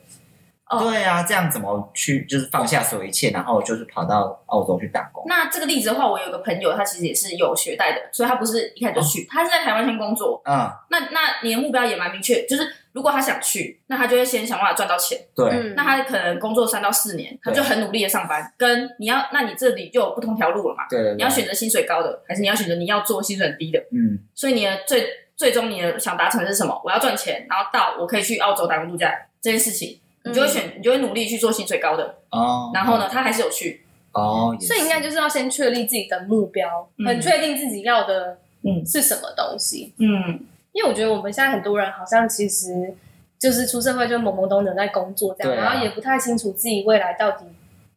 哦对啊，这样怎么去就是放下所有一切，然后就是跑到澳洲去打工？那这个例子的话，我有个朋友，他其实也是有学贷的，所以他不是一开始就去，他是在台湾先工作。嗯，那那你的目标也蛮明确，就是如果他想去，那他就会先想办法赚到钱。对，嗯那他可能工作三到四年，他就很努力的上班。跟你要，那你这里就有不同条路了嘛？对对，你要选择薪水高的，还是你要选择你要做薪水很低的？嗯所以你的最最终你的想达成的是什么？我要赚钱，然后到我可以去澳洲打工度假这件事情，你就会选，你就会努力去做薪水高的。哦，然后呢，他还是有去，哦，所以应该就是要先确立自己的目标，嗯很确定自己要的嗯是什么东西。嗯，因为我觉得我们现在很多人好像其实就是出社会就懵懵懂懂在工作这样，啊然后也不太清楚自己未来到底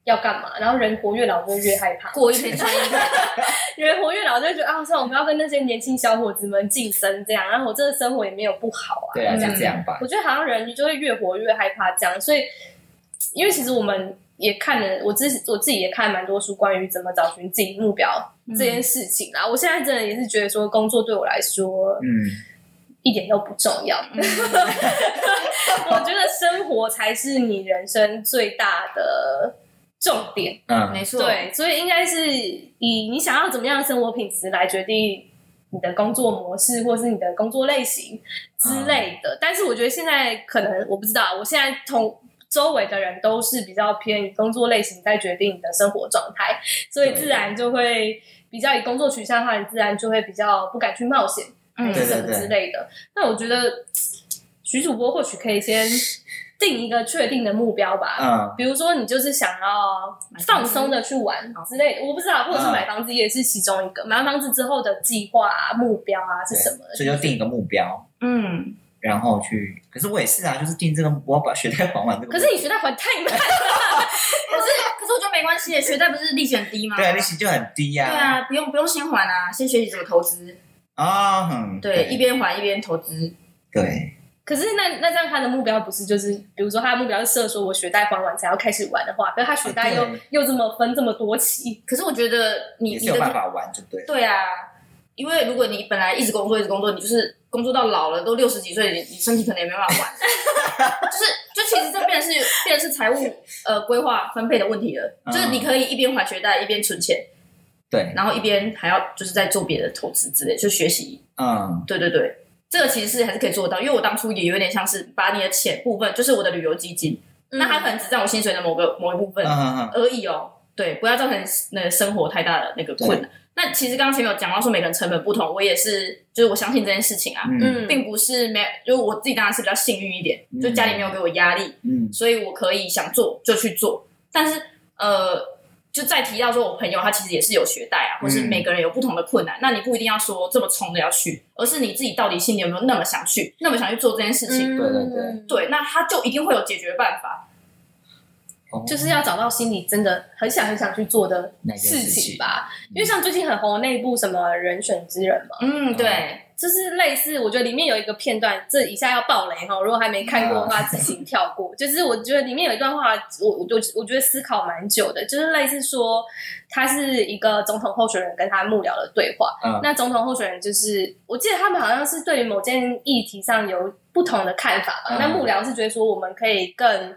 要干嘛，然后人活越老就越害怕，过一天穿一天。人活越老就觉得啊，算了，我们要跟那些年轻小伙子们竞争这样，然后我这个生活也没有不好啊，对啊，这样就这样吧。我觉得好像人就会越活越害怕这样，所以因为其实我们也看了，我自我自己也看了蛮多书关于怎么找寻自己目标这件事情啦。我现在真的也是觉得说，工作对我来说，嗯，一点都不重要。嗯、我觉得生活才是你人生最大的重点。嗯，没错。对，所以应该是以你想要怎么样的生活品质来决定你的工作模式，或是你的工作类型之类的。嗯、但是我觉得现在可能我不知道，我现在同周围的人都是比较偏于工作类型在决定你的生活状态，所以自然就会比较以工作取向的话，你自然就会比较不敢去冒险。嗯，什么之类的。那我觉得徐主播或许可以先定一个确定的目标吧。嗯，比如说你就是想要放松的去玩之类的，我不知道，或者是买房子也是其中一个。买完房子之后的计划啊、目标啊是什么？所以就定一个目标，嗯，然后去。可是我也是啊，就是定这个，我要把学贷还完。可是你学贷还太慢了。可是可是我觉得没关系，学贷不是利息很低吗？对啊，利息就很低呀。对啊，不用不用先还啊，先学习怎么投资。啊，嗯，对，一边还一边投资，对。可是那那这样他的目标不是就是，比如说他的目标是设说我学贷还完才要开始玩的话，可是他学贷又又这么分这么多期，可是我觉得你你有办法玩就对。对啊，因为如果你本来一直工作一直工作，你就是工作到老了都六十几岁，你你身体可能也没办法玩。就是就其实这变成是变成是财务呃规划分配的问题了，就是你可以一边还学贷一边存钱。对，然后一边还要就是在做别的投资之类，就学习。嗯，对对对，这个其实是还是可以做到，因为我当初也有点像是把你的钱部分，就是我的旅游基金，嗯、那它可能只占我薪水的某个某一部分而已哦。对，不要造成那个生活太大的那个困难。那其实刚刚前面有讲到说每个人成本不同，我也是，就是我相信这件事情啊，嗯，并不是没，就我自己当然是比较幸运一点，嗯、就家里没有给我压力，嗯，所以我可以想做就去做，但是呃。就再提到说，我朋友他其实也是有学贷啊，或是每个人有不同的困难，嗯、那你不一定要说这么冲的要去，而是你自己到底心里有没有那么想去，那么想去做这件事情？对对对，对，那他就一定会有解决办法，就是要找到心里真的很想很想去做的事情吧。情因为像最近很红的那一部什么《人选之人》嘛，嗯，对。就是类似，我觉得里面有一个片段，这以下要爆雷哈，如果还没看过的话，自行跳过。就是我觉得里面有一段话，我我我我觉得思考蛮久的，就是类似说，他是一个总统候选人跟他幕僚的对话。嗯，那总统候选人就是，我记得他们好像是对于某件议题上有不同的看法吧。那幕僚是觉得说，我们可以更。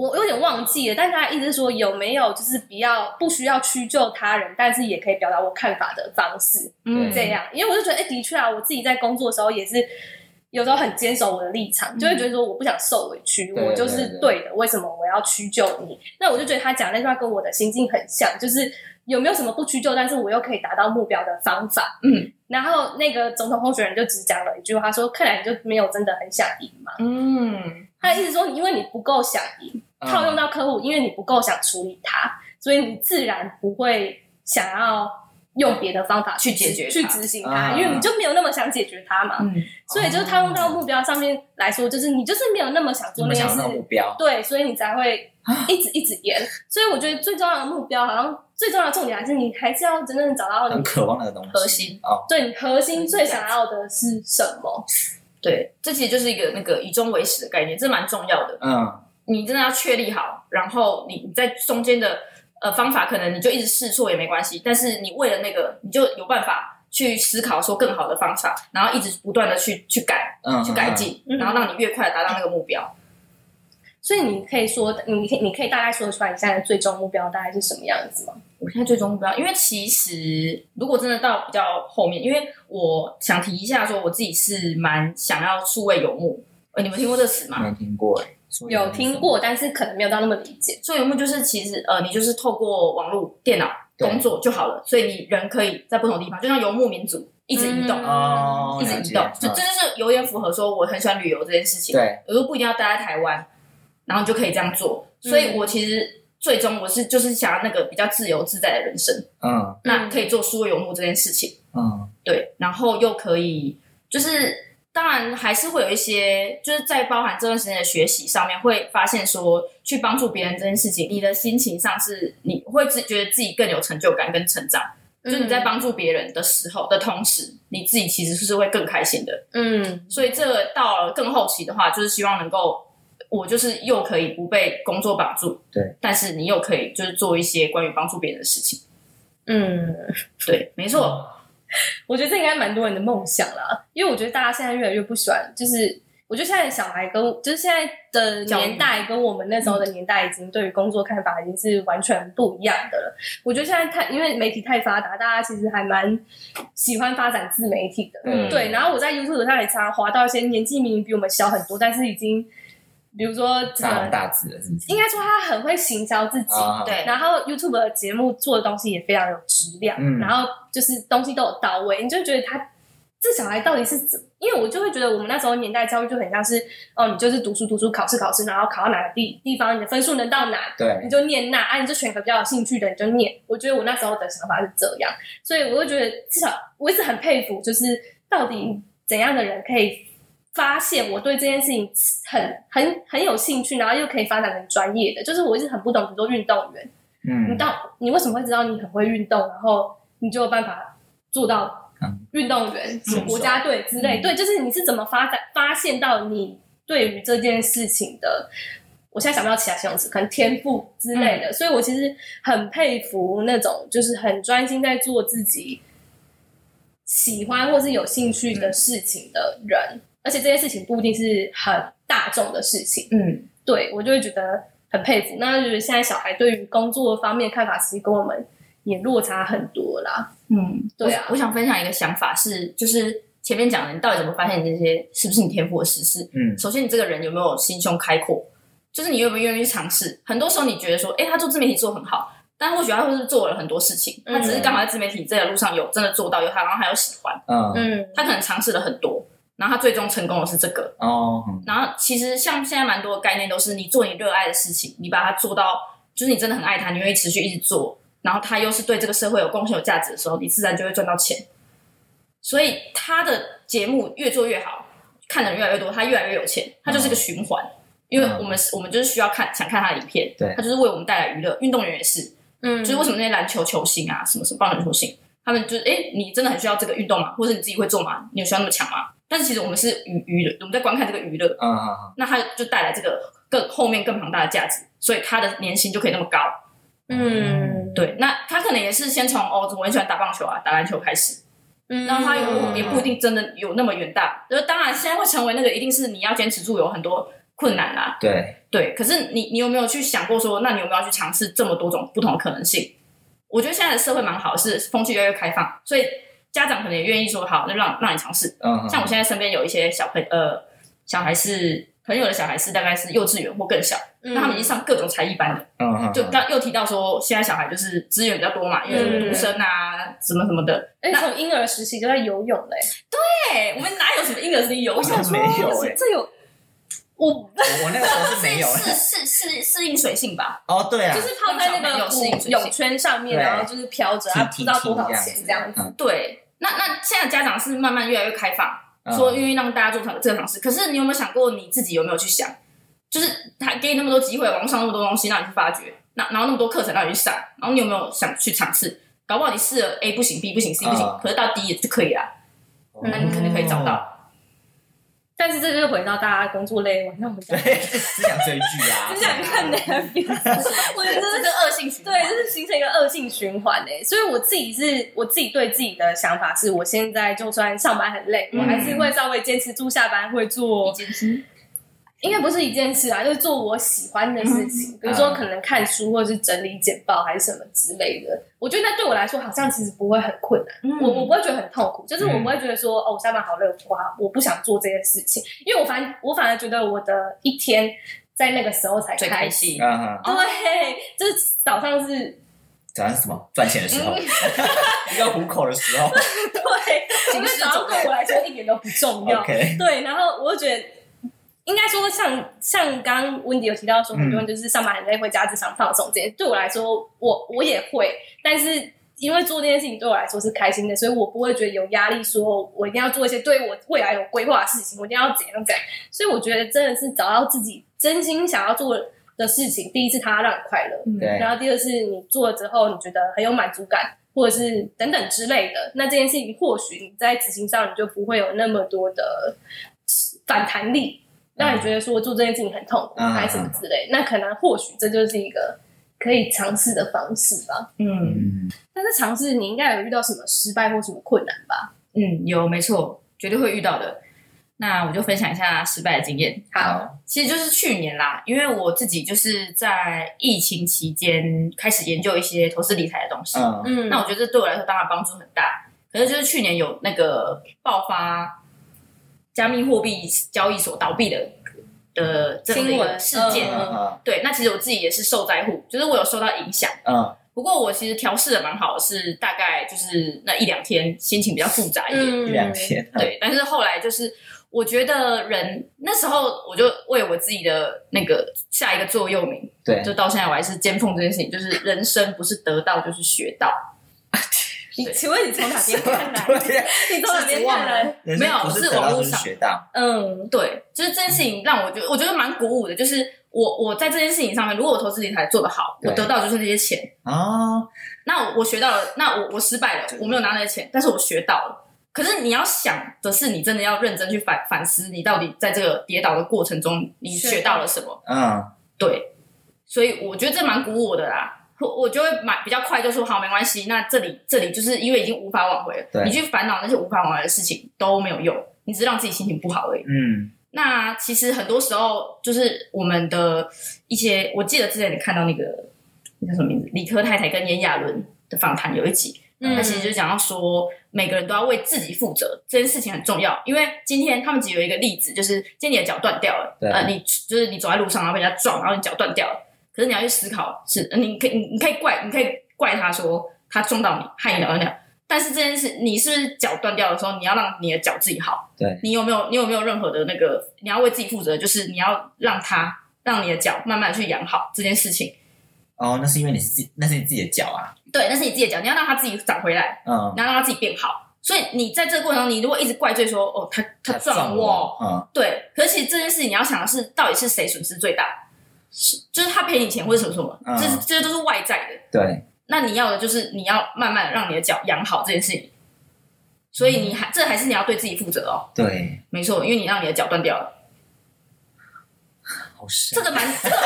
我有点忘记了，但是他意思是说，有没有就是比较不需要屈就他人，但是也可以表达我看法的方式，嗯，这样。因为我就觉得，哎、欸，的确啊，我自己在工作的时候也是有时候很坚守我的立场，就会觉得说我不想受委屈，嗯、我就是对的，为什么我要屈就你？那我就觉得他讲那句话跟我的心境很像，就是有没有什么不屈就，但是我又可以达到目标的方法？嗯。然后那个总统候选人就只讲了一句话，他说：“看来你就没有真的很想赢嘛。”嗯。他的意思说，因为你不够想赢。套用到客户，因为你不够想处理他，所以你自然不会想要用别的方法去解决、去执行它，因为你就没有那么想解决它嘛。嗯，所以就是套用到目标上面来说，就是你就是没有那么想做那件事，目标对，所以你才会一直一直延。所以我觉得最重要的目标，好像最重要的重点还是你还是要真正找到你很渴望的东西核心哦。对，你核心最想要的是什么？对，这其实就是一个那个以终为始的概念，这蛮重要的。嗯。你真的要确立好，然后你你在中间的呃方法，可能你就一直试错也没关系。但是你为了那个，你就有办法去思考说更好的方法，然后一直不断的去去改，嗯，去改进，嗯、然后让你越快达到那个目标。所以你可以说，你可以你可以大概说出来你现在的最终目标大概是什么样子吗？我现在最终目标，因为其实如果真的到比较后面，因为我想提一下说，我自己是蛮想要数位游牧。呃，你们听过这个词吗？没听过哎。有听过，但是可能没有到那么理解。数位游牧就是其实呃，你就是透过网络、电脑工作就好了，所以你人可以在不同地方，就像游牧民族一直移动，嗯、一直移动，就这就是有点符合说我很喜欢旅游这件事情。对，有时候不一定要待在台湾，然后你就可以这样做。所以我其实最终我是就是想要那个比较自由自在的人生。嗯，那可以做数位游牧这件事情。嗯，对，然后又可以就是。当然还是会有一些，就是在包含这段时间的学习上面，会发现说去帮助别人这件事情，你的心情上是你会自觉得自己更有成就感跟成长。嗯、就是你在帮助别人的时候的同时，你自己其实是会更开心的。嗯，所以这个到了更后期的话，就是希望能够我就是又可以不被工作绑住，对，但是你又可以就是做一些关于帮助别人的事情。嗯，对，没错。我觉得这应该蛮多人的梦想啦，因为我觉得大家现在越来越不喜欢，就是我觉得现在的小孩跟就是现在的年代跟我们那时候的年代，已经对于工作看法已经是完全不一样的了。我觉得现在太因为媒体太发达，大家其实还蛮喜欢发展自媒体的，嗯，对。然后我在 YouTube 上也常常滑到一些年纪明明比我们小很多，但是已经。比如说，大红大紫的是不是？应该说他很会行销自己，哦、对。然后 YouTube 的节目做的东西也非常有质量，嗯、然后就是东西都有到位，你就觉得他这小孩到底是怎？因为我就会觉得我们那时候年代教育就很像是，哦，你就是读书读书，考试考试，然后考到哪个地地方，你的分数能到哪，对，你就念那，啊，你就选个比较有兴趣的，你就念。我觉得我那时候的想法是这样，所以我就觉得至少我一直很佩服，就是到底怎样的人可以。发现我对这件事情很很很有兴趣，然后又可以发展成专业的，就是我一直很不懂，比如说运动员，嗯，你到你为什么会知道你很会运动，然后你就有办法做到运动员、嗯、国家队之类？嗯、对，就是你是怎么发展发现到你对于这件事情的？我现在想不到其他形容词，可能天赋之类的。嗯、所以我其实很佩服那种就是很专心在做自己喜欢或是有兴趣的事情的人。而且这件事情不一定是很大众的事情，嗯，对，我就会觉得很佩服。那就是现在小孩对于工作方面看法，其实跟我们也落差很多啦。嗯，对啊。我，想分享一个想法是，就是前面讲的，你到底怎么发现你这些是不是你天赋的实事？嗯，首先你这个人有没有心胸开阔，就是你愿不愿意去尝试。很多时候你觉得说，哎，他做自媒体做很好，但或许他会是做了很多事情，他只是刚好在自媒体这条路上有真的做到，有他，然后还有喜欢，嗯嗯，他可能尝试了很多。然后他最终成功的是这个哦。然后其实像现在蛮多的概念都是你做你热爱的事情，你把它做到，就是你真的很爱它，你愿意持续一直做，然后它又是对这个社会有贡献、有价值的时候，你自然就会赚到钱。所以他的节目越做越好，看的人越来越多，他越来越有钱，他就是个循环。因为我们我们就是需要看想看他的影片，对，他就是为我们带来娱乐。运动员也是，嗯，就是为什么那些篮球球星啊，什么什么棒球球星，他们就是哎，你真的很需要这个运动吗？或者你自己会做吗？你有需要那么强吗？但是其实我们是娱娱乐，我们在观看这个娱乐，嗯嗯嗯，那他就带来这个更后面更庞大的价值，所以他的年薪就可以那么高。嗯，对，那他可能也是先从哦，我很喜欢打棒球啊，打篮球开始，嗯，然后他有也不一定真的有那么远大，就是当然现在会成为那个，一定是你要坚持住，有很多困难啦。对对，可是你你有没有去想过说，那你有没有去尝试这么多种不同的可能性？我觉得现在的社会蛮好，是风气越来越开放，所以。家长可能也愿意说好，那让让你尝试。嗯，像我现在身边有一些小朋呃小孩是朋友的小孩是大概是幼稚园或更小，那他们已经上各种才艺班了。嗯，就刚又提到说，现在小孩就是资源比较多嘛，因为独生啊，什么什么的。哎，从婴儿时期就在游泳嘞。对，我们哪有什么婴儿时期游泳？没有哎，这有我我那个时候是 没有，是是是适应水性吧？哦，对啊，就是泡在那个泳圈上面，然后就是飘着，啊，不知道多少钱这样子。对。那那现在家长是慢慢越来越开放，说愿意让大家做尝这个尝试。可是你有没有想过你自己有没有去想？就是他给你那么多机会，网上那么多东西让你去发掘，那然后那么多课程让你去上，然后你有没有想去尝试？搞不好你试了 A 不行，B 不行，C 不行，可是到 D 也就可以了。那你肯定可以找到。但是这就是回到大家工作累，晚上我们对，只想追剧啊，只想看 Netflix。我觉得这是个恶性循环，对，就是形成一个恶性循环诶。所以我自己是，我自己对自己的想法是，我现在就算上班很累，我还是会稍微坚持住下班会做。应该不是一件事啊，就是做我喜欢的事情，比如说可能看书，或者是整理简报，还是什么之类的。我觉得那对我来说，好像其实不会很困难。我我不会觉得很痛苦，就是我不会觉得说，哦，我下班好累，我我不想做这件事情，因为我反我反而觉得我的一天在那个时候才开心。对，就是早上是早上是什么赚钱的时候，要糊口的时候。对，因为早上对我来说一点都不重要。对，然后我就觉得。应该说像，像像刚刚温迪有提到说，很多人就是上班很累，回家只想放松。这些对我来说，我我也会，但是因为做这件事情对我来说是开心的，所以我不会觉得有压力，说我一定要做一些对我未来有规划的事情，我一定要怎样怎样。所以我觉得真的是找到自己真心想要做的事情，第一是它让你快乐，对然后第二是你做了之后你觉得很有满足感，或者是等等之类的。那这件事情或许你在执行上你就不会有那么多的反弹力。让你觉得说做这件事情很痛苦，还是什么之类，那可能或许这就是一个可以尝试的方式吧。嗯嗯，但是尝试你应该有遇到什么失败或什么困难吧？嗯，有没错，绝对会遇到的。那我就分享一下失败的经验。好，其实就是去年啦，因为我自己就是在疫情期间开始研究一些投资理财的东西。嗯嗯，那我觉得这对我来说当然帮助很大。可是就是去年有那个爆发加密货币交易所倒闭的的这样的一个事件，对，那其实我自己也是受灾户，就是我有受到影响。嗯不过我其实调试的蛮好，是大概就是那一两天心情比较复杂一点。两天，对，但是后来就是我觉得人那时候我就为我自己的那个下一个座右铭，对，就到现在我还是坚奉这件事情，就是人生不是得到就是学到。你请问 你从哪边看来？你从哪边看来？人没有是网络上学到，嗯对，就是这件事情让我觉得我觉得蛮鼓舞的，就是我我在这件事情上面，如果我投资理财做得好，我得到就是那些钱。哦，那我我学到了，那我我失败了，我没有拿那些钱，但是我学到了。可是你要想的是，你真的要认真去反反思，你到底在这个跌倒的过程中，你学到了什么？嗯对，所以我觉得这蛮鼓舞我的啦。我我就会买比较快，就说好没关系。那这里这里就是因为已经无法挽回了，你去烦恼那些无法挽回的事情都没有用，你只是让自己心情不好而已。嗯那其实很多时候就是我们的一些，我记得之前你看到那个那叫什么名字，理科太太跟炎亚纶的访谈有一集，嗯那其实就是讲到说每个人都要为自己负责，这件事情很重要。因为今天他们只有一个例子，就是今天你的脚断掉了，呃，你就是你走在路上然后被人家撞，然后你脚断掉了，可是你要去思考是，呃你可以你你可以怪你可以怪他说他撞到你害你脚断掉，但是这件事你是不是脚断掉的时候，你要让你的脚自己好。对，你有没有你有没有任何的那个你要为自己负责，就是你要让他让你的脚慢慢去养好这件事情。哦，那是因为你是自己，那是你自己的脚啊，对，那是你自己的脚，你要让它自己长回来，嗯，你要让它自己变好。所以你在这个过程中，你如果一直怪罪说哦他他撞我，我，嗯对，可是其实这件事情你要想的是，到底是谁损失最大？是就是他赔你钱或者什么什么，嗯这是这些都是外在的。对，那你要的就是你要慢慢让你的脚养好这件事情。所以你还这还是你要对自己负责哦，对，没错，因为你让你的脚断掉了。好深这个蛮这个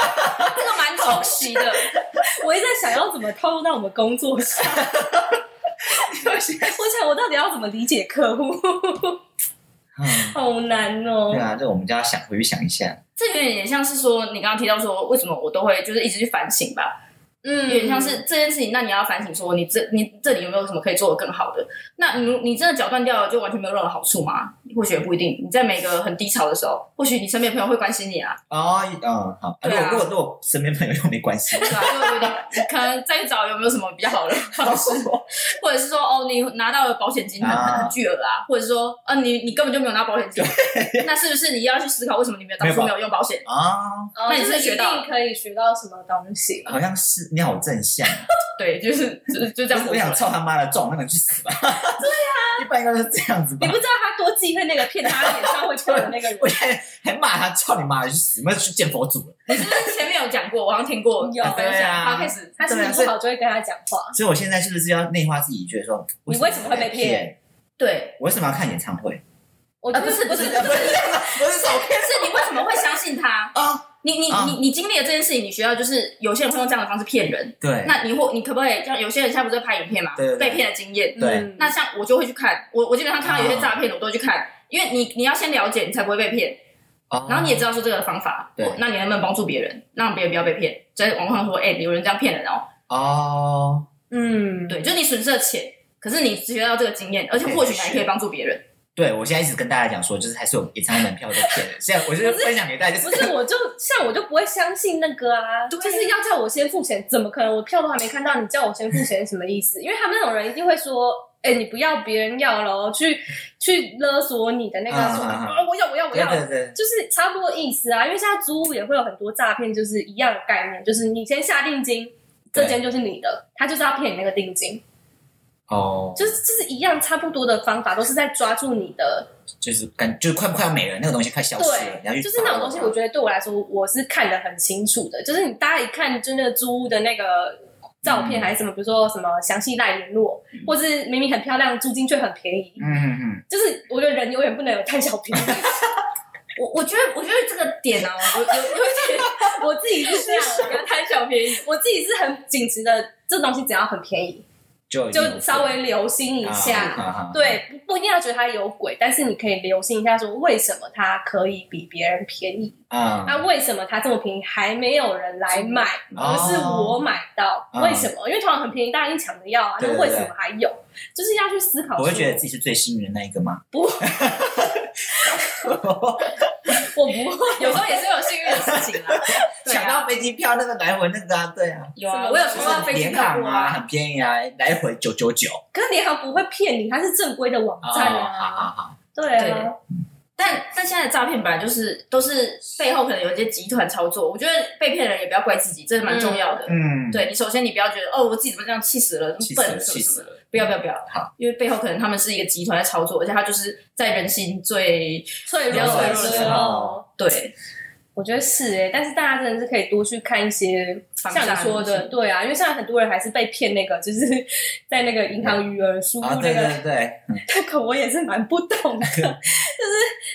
这个蛮冲击的，我一直在想要怎么套入到我们工作上。我想我到底要怎么理解客户，嗯，好难哦对。啊，这我们就要想回去想一下，这有点像是说你刚刚提到说为什么我都会就是一直去反省吧，嗯有点像是这件事情，那你要反省说你这你这里有没有什么可以做的更好的？那你你真的搅断掉了就完全没有任何好处吗？或许也不一定。你在每个很低潮的时候，或许你身边朋友会关心你啊，哦，嗯，好，如对如果如果身边朋友又没关系，对吧、就有点可能再去找有没有什么比较好的方式，或者是说哦，你拿到了保险金很啊很巨额啊，或者是说啊，你你根本就没有拿保险金，那是不是你要去思考为什么你没有当初没有用保险？啊，哦那你是就是一学到定可以学到什么东西？好像是你好正向，对，就是就是就这样。我想操他妈的撞那个人去死吧，对啊，一般应该都是这样子吧你不，知道他多忌讳那个骗他演唱会跳的那个人 我。还还骂他操你妈的去死，没有去见佛祖了，你是不是前面有讲过？我好像听过有分享，对啊好开始。他心情不好就会跟他讲话。所以我现在是不是要内化自己，觉得说你为什么会被骗？对，我为什么要看演唱会？我不是不是不是不是我是手但是你为什么会相信他？啊，你你啊你你经历了这件事情，你学到就是有些人会用这样的方式骗人。对，那你或你可不可以像有些人现在不是在拍影片嘛？对被骗的经验。对嗯那像我就会去看，我我基本上看到有些诈骗的，我都会去看，因为你你要先了解，你才不会被骗。哦然后你也知道说这个方法，对那你能不能帮助别人，让别人不要被骗？在网络上说，哎、有人这样骗人哦。哦，嗯，对，就是你损失了钱，可是你学到这个经验，而且或许你还可以帮助别人。对我现在一直跟大家讲说，就是还是有演唱会门票都骗人，现在我就是分享给大家，就是不是，我就像我就不会相信那个啊，就是要叫我先付钱，怎么可能？我票都还没看到，你叫我先付钱什么意思？因为他们那种人一定会说，哎、你不要，别人要了，去去勒索你的那个说，啊我要，我要，我要，对对，就是差不多意思啊。因为现在租屋也会有很多诈骗，就是一样的概念，就是你先下定金，对这间就是你的，他就是要骗你那个定金，哦，就是就是一样差不多的方法，都是在抓住你的就是感就是快快要没了，那个东西快消失了，你要，去就是那种东西，我觉得对我来说，我是看得很清楚的。就是你大家一看，就那个租屋的那个照片嗯还是什么，比如说什么详细赖联络，或是明明很漂亮，租金却很便宜，嗯嗯嗯，就是我觉得人永远不能有贪小便宜。我我觉得我觉得这个点啊，我有有有一点，我自己是这样，不要贪小便宜。我自己是很紧持的，这东西只要很便宜，就就稍微留心一下。对，不一定要觉得它有鬼，但是你可以留心一下，说为什么它可以比别人便宜啊？那为什么它这么便宜还没有人来买，而是我买到？啊、为什么？因为通常很便宜，大家一抢着要啊，那为什么还有？就是要去思考。我会觉得自己是最幸运的那一个吗？不。我不会，有时候也是有幸运的事情 啊。抢到飞机票那个来回那个啊，对啊，有啊，我有抢到飞机票啊，很便宜啊，来回九九九。可是联航不会骗你，它是正规的网站啊。好好好，对啊。但但现在的诈骗本来就是都是背后可能有一些集团操作，我觉得被骗人也不要怪自己，这是蛮重要的。嗯，对你首先你不要觉得哦，我自己怎么这样气死了，这么笨，气死了，不要不要不要，好，因为背后可能他们是一个集团在操作，而且他就是在人心最脆弱的时候，对。我觉得是哎、欸，但是大家真的是可以多去看一些像你说的，对啊，因为现在很多人还是被骗那个，就是在那个银行余额输入那个，对对对，那个 我也是蛮不懂的，就是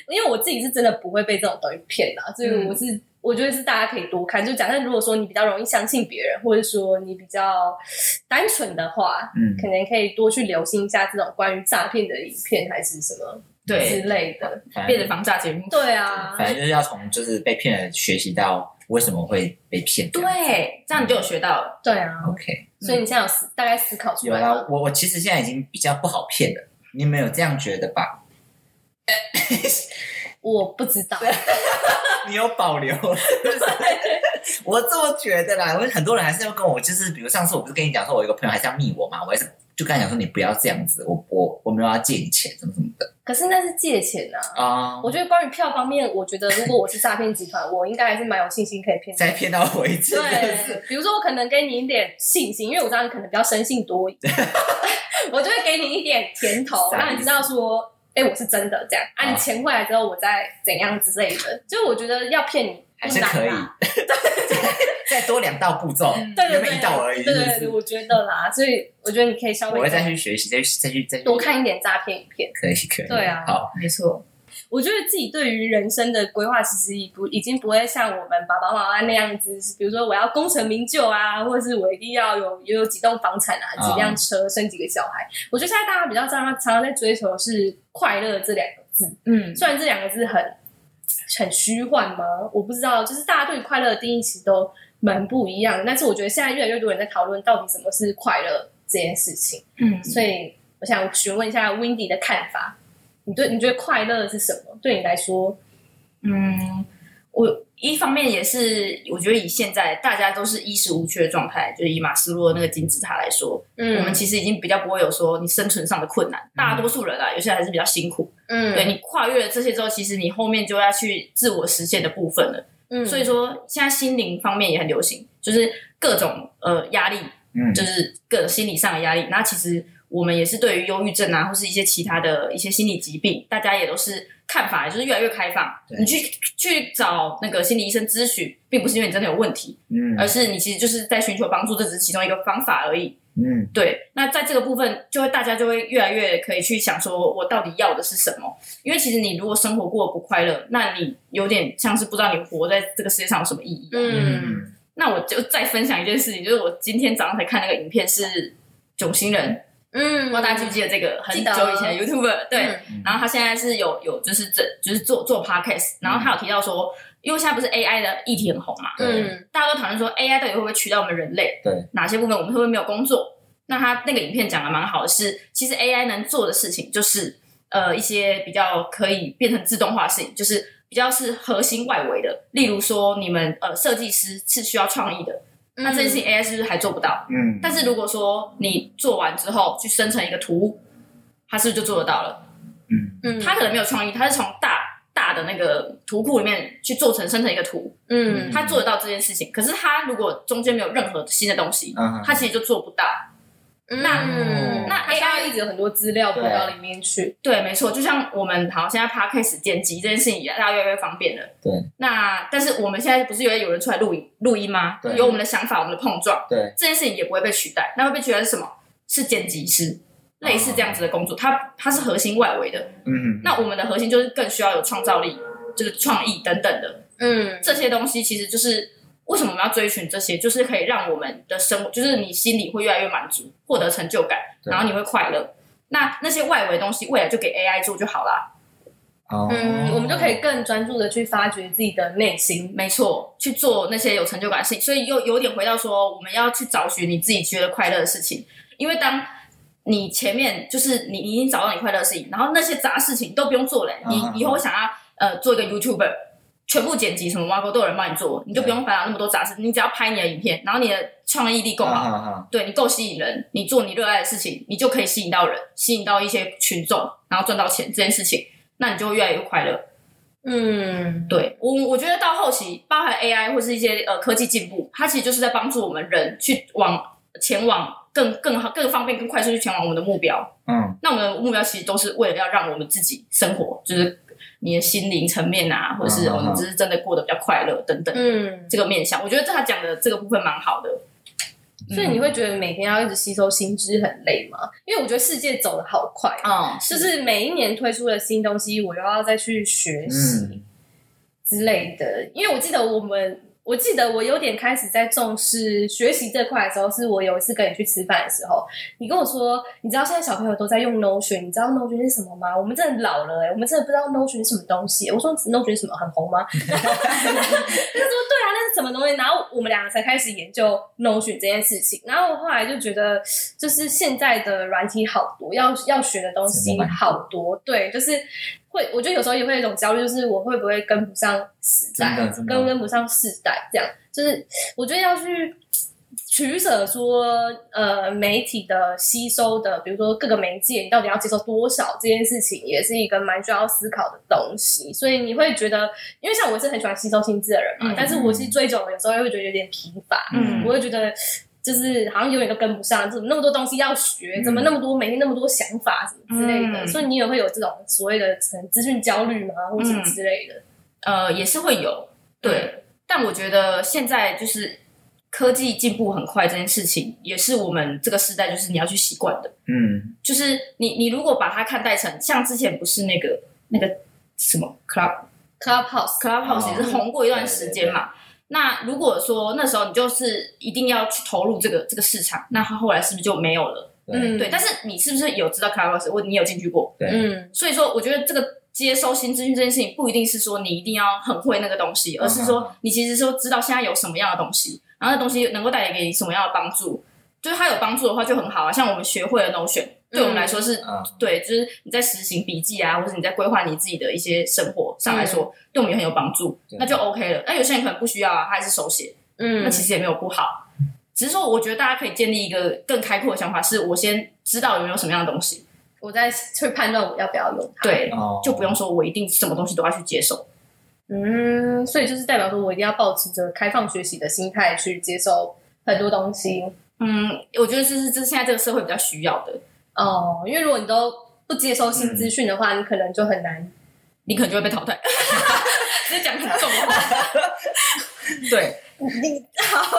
因为我自己是真的不会被这种东西骗的，所以我是、嗯、我觉得是大家可以多看。就假设如果说你比较容易相信别人，或者说你比较单纯的话，嗯，可能可以多去留心一下这种关于诈骗的影片还是什么。对之类的，变成防诈节目。对啊，反正就是要从就是被骗人学习到为什么会被骗。对，这样你就有学到了。对啊，OK。所以你现在有思大概思考出来。有啊，我我其实现在已经比较不好骗了。你没有这样觉得吧？我不知道，你有保留。我这么觉得啦，因为很多人还是要跟我，就是比如上次我不是跟你讲说，我有一个朋友还是要密我嘛，我还是就跟他讲说，你不要这样子，我我我没有要借你钱，什么什么的。可是那是借钱啊！啊、uh，我觉得关于票方面，我觉得如果我是诈骗集团，我应该还是蛮有信心可以骗。再骗到为止。对，比如说我可能给你一点信心，因为我知道你可能比较生性多疑，我就会给你一点甜头，让你知道说，哎、欸，我是真的这样。啊，你钱回来之后，我再怎样之类的。就我觉得要骗你还是可以。再多两道步骤，对对对，一道而已。对对对，我觉得啦，所以我觉得你可以稍微，我会再去学习，再再去再多看一点诈骗影片，可以可以。对啊，好，没错。我觉得自己对于人生的规划，其实已不已经不会像我们爸爸妈妈那样子，比如说我要功成名就啊，或者是我一定要有有几栋房产啊，几辆车，生几个小孩。我觉得现在大家比较常常常在追求的是快乐这两个字。嗯，虽然这两个字很很虚幻吗？我不知道，就是大家对于快乐的定义其实都。蛮不一样的，但是我觉得现在越来越多人在讨论到底什么是快乐这件事情。嗯，所以我想询问一下 Windy 的看法。你对你觉得快乐是什么？对你来说，嗯，我一方面也是，我觉得以现在大家都是衣食无缺的状态，就是以马斯洛那个金字塔来说，嗯，我们其实已经比较不会有说你生存上的困难。嗯、大多数人啊，有些还是比较辛苦。嗯，对，你跨越了这些之后，其实你后面就要去自我实现的部分了。嗯，所以说现在心灵方面也很流行，就是各种呃压力，嗯，就是各种心理上的压力。那其实我们也是对于忧郁症啊，或是一些其他的一些心理疾病，大家也都是看法就是越来越开放。你去去找那个心理医生咨询，并不是因为你真的有问题，嗯，而是你其实就是在寻求帮助，这只是其中一个方法而已。嗯，对。那在这个部分，就会大家就会越来越可以去想说，我到底要的是什么？因为其实你如果生活过得不快乐，那你有点像是不知道你活在这个世界上有什么意义。嗯，那我就再分享一件事情，就是我今天早上才看那个影片，是《囧星人》。嗯，不知道大家记不记得这个很久以前的 YouTuber？对，嗯、然后他现在是有有就是这就是做做 Podcast，然后他有提到说，因为现在不是 AI 的议题很红嘛，嗯，大家都讨论说 AI 到底会不会取代我们人类？对，哪些部分我们会不会没有工作？那他那个影片讲的蛮好的是，其实 AI 能做的事情就是呃一些比较可以变成自动化的事情，就是比较是核心外围的，例如说你们呃设计师是需要创意的。那这件事情 AI 是不是还做不到？嗯，但是如果说你做完之后去生成一个图，它是不是就做得到了？嗯嗯，它可能没有创意，它是从大大的那个图库里面去做成生成一个图，嗯，它做得到这件事情。可是它如果中间没有任何新的东西，它其实就做不到。那那 AI 一直有很多资料跑到里面去，对，没错，就像我们好像现在 Podcast 剪辑这件事情，大家越来越方便了。对，那但是我们现在不是有有人出来录音录音吗？对，有我们的想法，我们的碰撞，对，这件事情也不会被取代。那会被取代是什么？是剪辑师，类似这样子的工作，它它是核心外围的。嗯，那我们的核心就是更需要有创造力，就是创意等等的，嗯，这些东西其实就是为什么我们要追寻这些，就是可以让我们的生活，就是你心里会越来越满足，获得成就感，然后你会快乐。那那些外围的东西，未来就给 AI 做就好啦。嗯，我们就可以更专注的去发掘自己的内心，没错，去做那些有成就感的事情。所以又有点回到说，我们要去找寻你自己觉得快乐的事情，因为当你前面就是你，你已经找到你快乐的事情，然后那些杂事情都不用做了。你以后想要呃做一个 YouTuber，全部剪辑什么挖沟都有人帮你做，你就不用烦恼那么多杂事，你只要拍你的影片，然后你的创意力够好，对你够吸引人，你做你热爱的事情，你就可以吸引到人，吸引到一些群众，然后赚到钱这件事情。那你就会越来越快乐。嗯，对我，我觉得到后期，包含 AI 或是一些呃科技进步，它其实就是在帮助我们人去往前往更更好、更方便、更快速去前往我们的目标。嗯，那我们的目标其实都是为了要让我们自己生活，就是你的心灵层面啊，或者是、嗯、哦，你只是真的过得比较快乐等等。嗯，这个面向，我觉得他讲的这个部分蛮好的。所以你会觉得每天要一直吸收新知很累吗？因为我觉得世界走得好快啊，就是每一年推出的新东西，我又要再去学习之类的。因为我记得我们。我记得我有点开始在重视学习这块的时候，是我有一次跟你去吃饭的时候，你跟我说，你知道现在小朋友都在用 Notion，你知道 Notion 是什么吗？我们真的老了哎、欸，我们真的不知道 Notion 是什么东西。我说 Notion 是什么很红吗？他说对啊，那是什么东西？然后我们两个才开始研究 Notion 这件事情。然后我后来就觉得，就是现在的软体好多，要要学的东西好多，对，就是。会，我觉得有时候也会有一种焦虑，就是我会不会跟不上时代，跟跟不上世代，这样就是我觉得要去取舍，说呃媒体的吸收的，比如说各个媒介，你到底要接受多少这件事情，也是一个蛮需要思考的东西。所以你会觉得，因为像我是很喜欢吸收新知的人嘛，嗯、但是我其实追久了，有时候又会觉得有点疲乏，嗯，我会觉得。就是好像永远都跟不上，怎么那么多东西要学？怎么那么多每天那么多想法什么之类的？嗯、所以你也会有这种所谓的资讯焦虑吗，或什么之类的？呃，也是会有，对。嗯、但我觉得现在就是科技进步很快这件事情，也是我们这个时代就是你要去习惯的。嗯，就是你你如果把它看待成像之前不是那个那个什么 Club Clubhouse Clubhouse 也是红过一段时间嘛。那如果说那时候你就是一定要去投入这个这个市场，那他后来是不是就没有了？嗯，对。但是你是不是有知道 Clubhouse？或你有进去过？对，嗯。所以说，我觉得这个接收新资讯这件事情，不一定是说你一定要很会那个东西，而是说你其实说知道现在有什么样的东西，然后那东西能够带来给你什么样的帮助。就是它有帮助的话就很好啊。像我们学会了 Notion。对我们来说是，嗯、对，就是你在实行笔记啊，或者你在规划你自己的一些生活上来说，嗯、对我们也很有帮助，那就 OK 了。那有些人可能不需要啊，他还是手写，嗯，那其实也没有不好，只是说我觉得大家可以建立一个更开阔的想法，是我先知道有没有什么样的东西，我再去判断我要不要用它，对，哦、就不用说我一定什么东西都要去接受，嗯，所以就是代表说我一定要保持着开放学习的心态去接受很多东西，嗯，我觉得这是这是现在这个社会比较需要的。哦，因为如果你都不接收新资讯的话，嗯、你可能就很难，你可能就会被淘汰。直接讲很重的话，对，你好，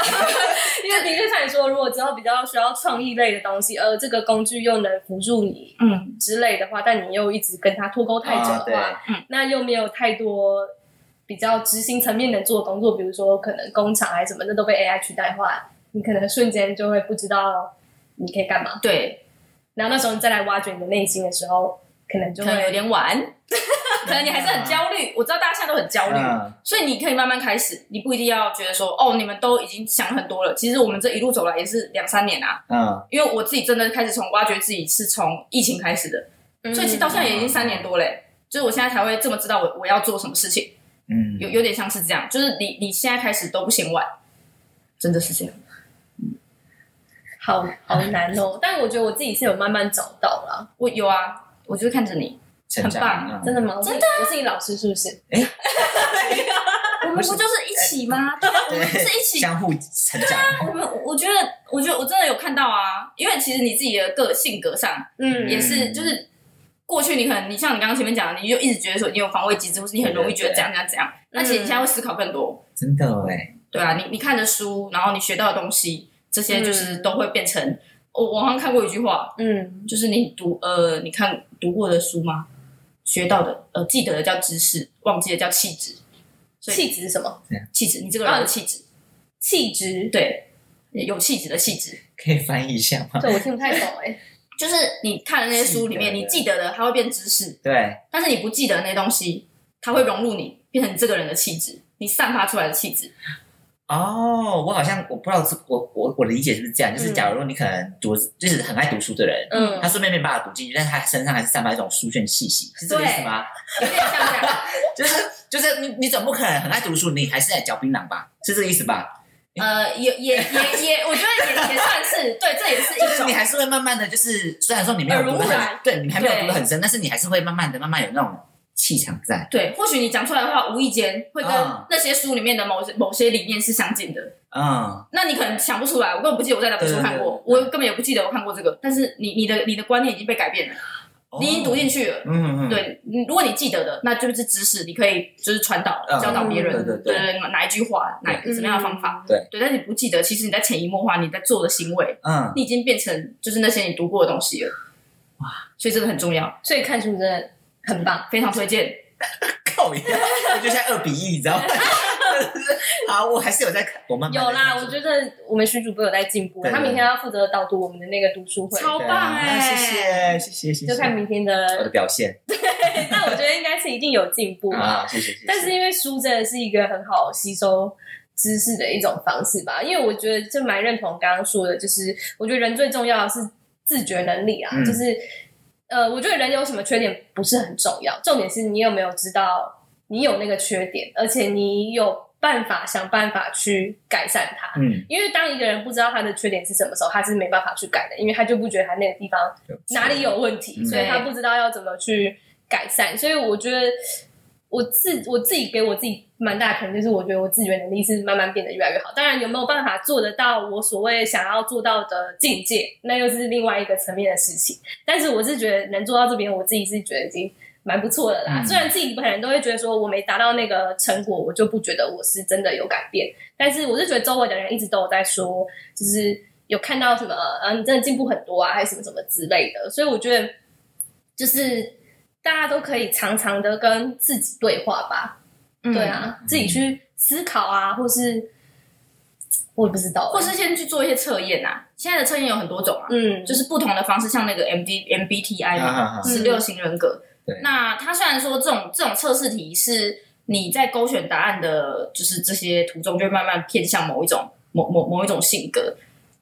因为的确像你说，如果之后比较需要创意类的东西，而这个工具又能辅助你，嗯。之类的话，但你又一直跟他脱钩太久的话，嗯、那又没有太多比较执行层面能做的工作，比如说可能工厂还是什么的都被 AI 取代的话，你可能瞬间就会不知道你可以干嘛。对。然后那时候你再来挖掘你的内心的时候，可能就会可能有点晚，可能你还是很焦虑。我知道大家现在都很焦虑，嗯、所以你可以慢慢开始，你不一定要觉得说哦，你们都已经想很多了。其实我们这一路走来也是两三年啊，嗯，因为我自己真的开始从挖掘自己是从疫情开始的，嗯、所以其实到现在也已经三年多嘞。就是我现在才会这么知道我我要做什么事情，嗯，有有点像是这样，就是你你现在开始都不嫌晚，真的是这样。好好难哦，但我觉得我自己是有慢慢找到了。我有啊，我就是看着你，很棒，真的吗？真的，我是你老师是不是？哎，我们不就是一起吗？对，我们是一起相互成长。我们我觉得，我觉得我真的有看到啊，因为其实你自己的个性格上，嗯，也是，就是过去你可能，你像你刚刚前面讲的，你就一直觉得说你有防卫机制，或是你很容易觉得怎样怎样怎样。那其实你现在会思考更多，真的哎。对啊，你你看的书，然后你学到的东西。这些就是都会变成，我、嗯、我好像看过一句话，嗯，就是你读呃，你看读过的书吗？学到的呃记得的叫知识，忘记的叫气质。气质是什么？气质，你这个人的气质，气质对，有气质的气质，可以翻译一下吗？对，我听不太懂哎。就是你看的那些书里面，你记得的，它会变知识。对，但是你不记得的那些东西，它会融入你，变成你这个人的气质，你散发出来的气质。哦，我好像我不知道是我我我的理解是不是这样？就是假如说你可能读就是很爱读书的人，嗯，他顺便没办法读进去，但是他身上还是散发一种书卷气息，是这个意思吗？有点像这样，就是就是你你总不可能很爱读书，你还是在嚼槟榔吧？是这个意思吧？呃，也也也也，我觉得也也算是对，这也是一种，你还是会慢慢的就是，虽然说你没有读的很，对你还没有读的很深，但是你还是会慢慢的慢慢有那种。气场在，对，或许你讲出来的话，无意间会跟那些书里面的某些某些理念是相近的。嗯，那你可能想不出来，我根本不记得我在哪本书看过，我根本也不记得我看过这个。但是你你的你的观念已经被改变了，你已经读进去了。嗯嗯，对，如果你记得的，那就是知识，你可以就是传导教导别人。对对对，哪一句话，哪什么样的方法？对对，但是你不记得，其实你在潜移默化，你在做的行为，嗯，你已经变成就是那些你读过的东西了。哇，所以这个很重要，所以看书真的。很棒，非常推荐。靠呀，我觉得现在二比一，你知道吗？好，我还是有在看。我慢慢有啦，我觉得我们徐主播有在进步。他明天要负责导读我们的那个读书会，超棒哎！谢谢，谢谢，谢谢。就看明天的我的表现。对，那我觉得应该是一定有进步啊！谢谢，谢谢。但是因为书真的是一个很好吸收知识的一种方式吧？因为我觉得就蛮认同刚刚说的，就是我觉得人最重要的是自觉能力啊，就是。呃，我觉得人有什么缺点不是很重要，重点是你有没有知道你有那个缺点，而且你有办法想办法去改善它。嗯，因为当一个人不知道他的缺点是什么时候，他是没办法去改的，因为他就不觉得他那个地方哪里有问题，嗯、所以他不知道要怎么去改善。所以我觉得。我自我自己给我自己蛮大的肯定，就是我觉得我自觉能力是慢慢变得越来越好。当然，有没有办法做得到我所谓想要做到的境界，那又是另外一个层面的事情。但是我是觉得能做到这边，我自己是觉得已经蛮不错的啦。嗯、虽然自己可能都会觉得说我没达到那个成果，我就不觉得我是真的有改变。但是我是觉得周围的人一直都有在说，就是有看到什么啊，你真的进步很多啊，还是什么什么之类的。所以我觉得就是。大家都可以常常的跟自己对话吧，嗯、对啊，自己去思考啊，或是我也不知道，或是先去做一些测验啊。现在的测验有很多种啊，嗯，就是不同的方式，像那个 M D M B T I 嘛，十六型人格。对，那它虽然说这种这种测试题是你在勾选答案的，就是这些途中就会慢慢偏向某一种某某某一种性格，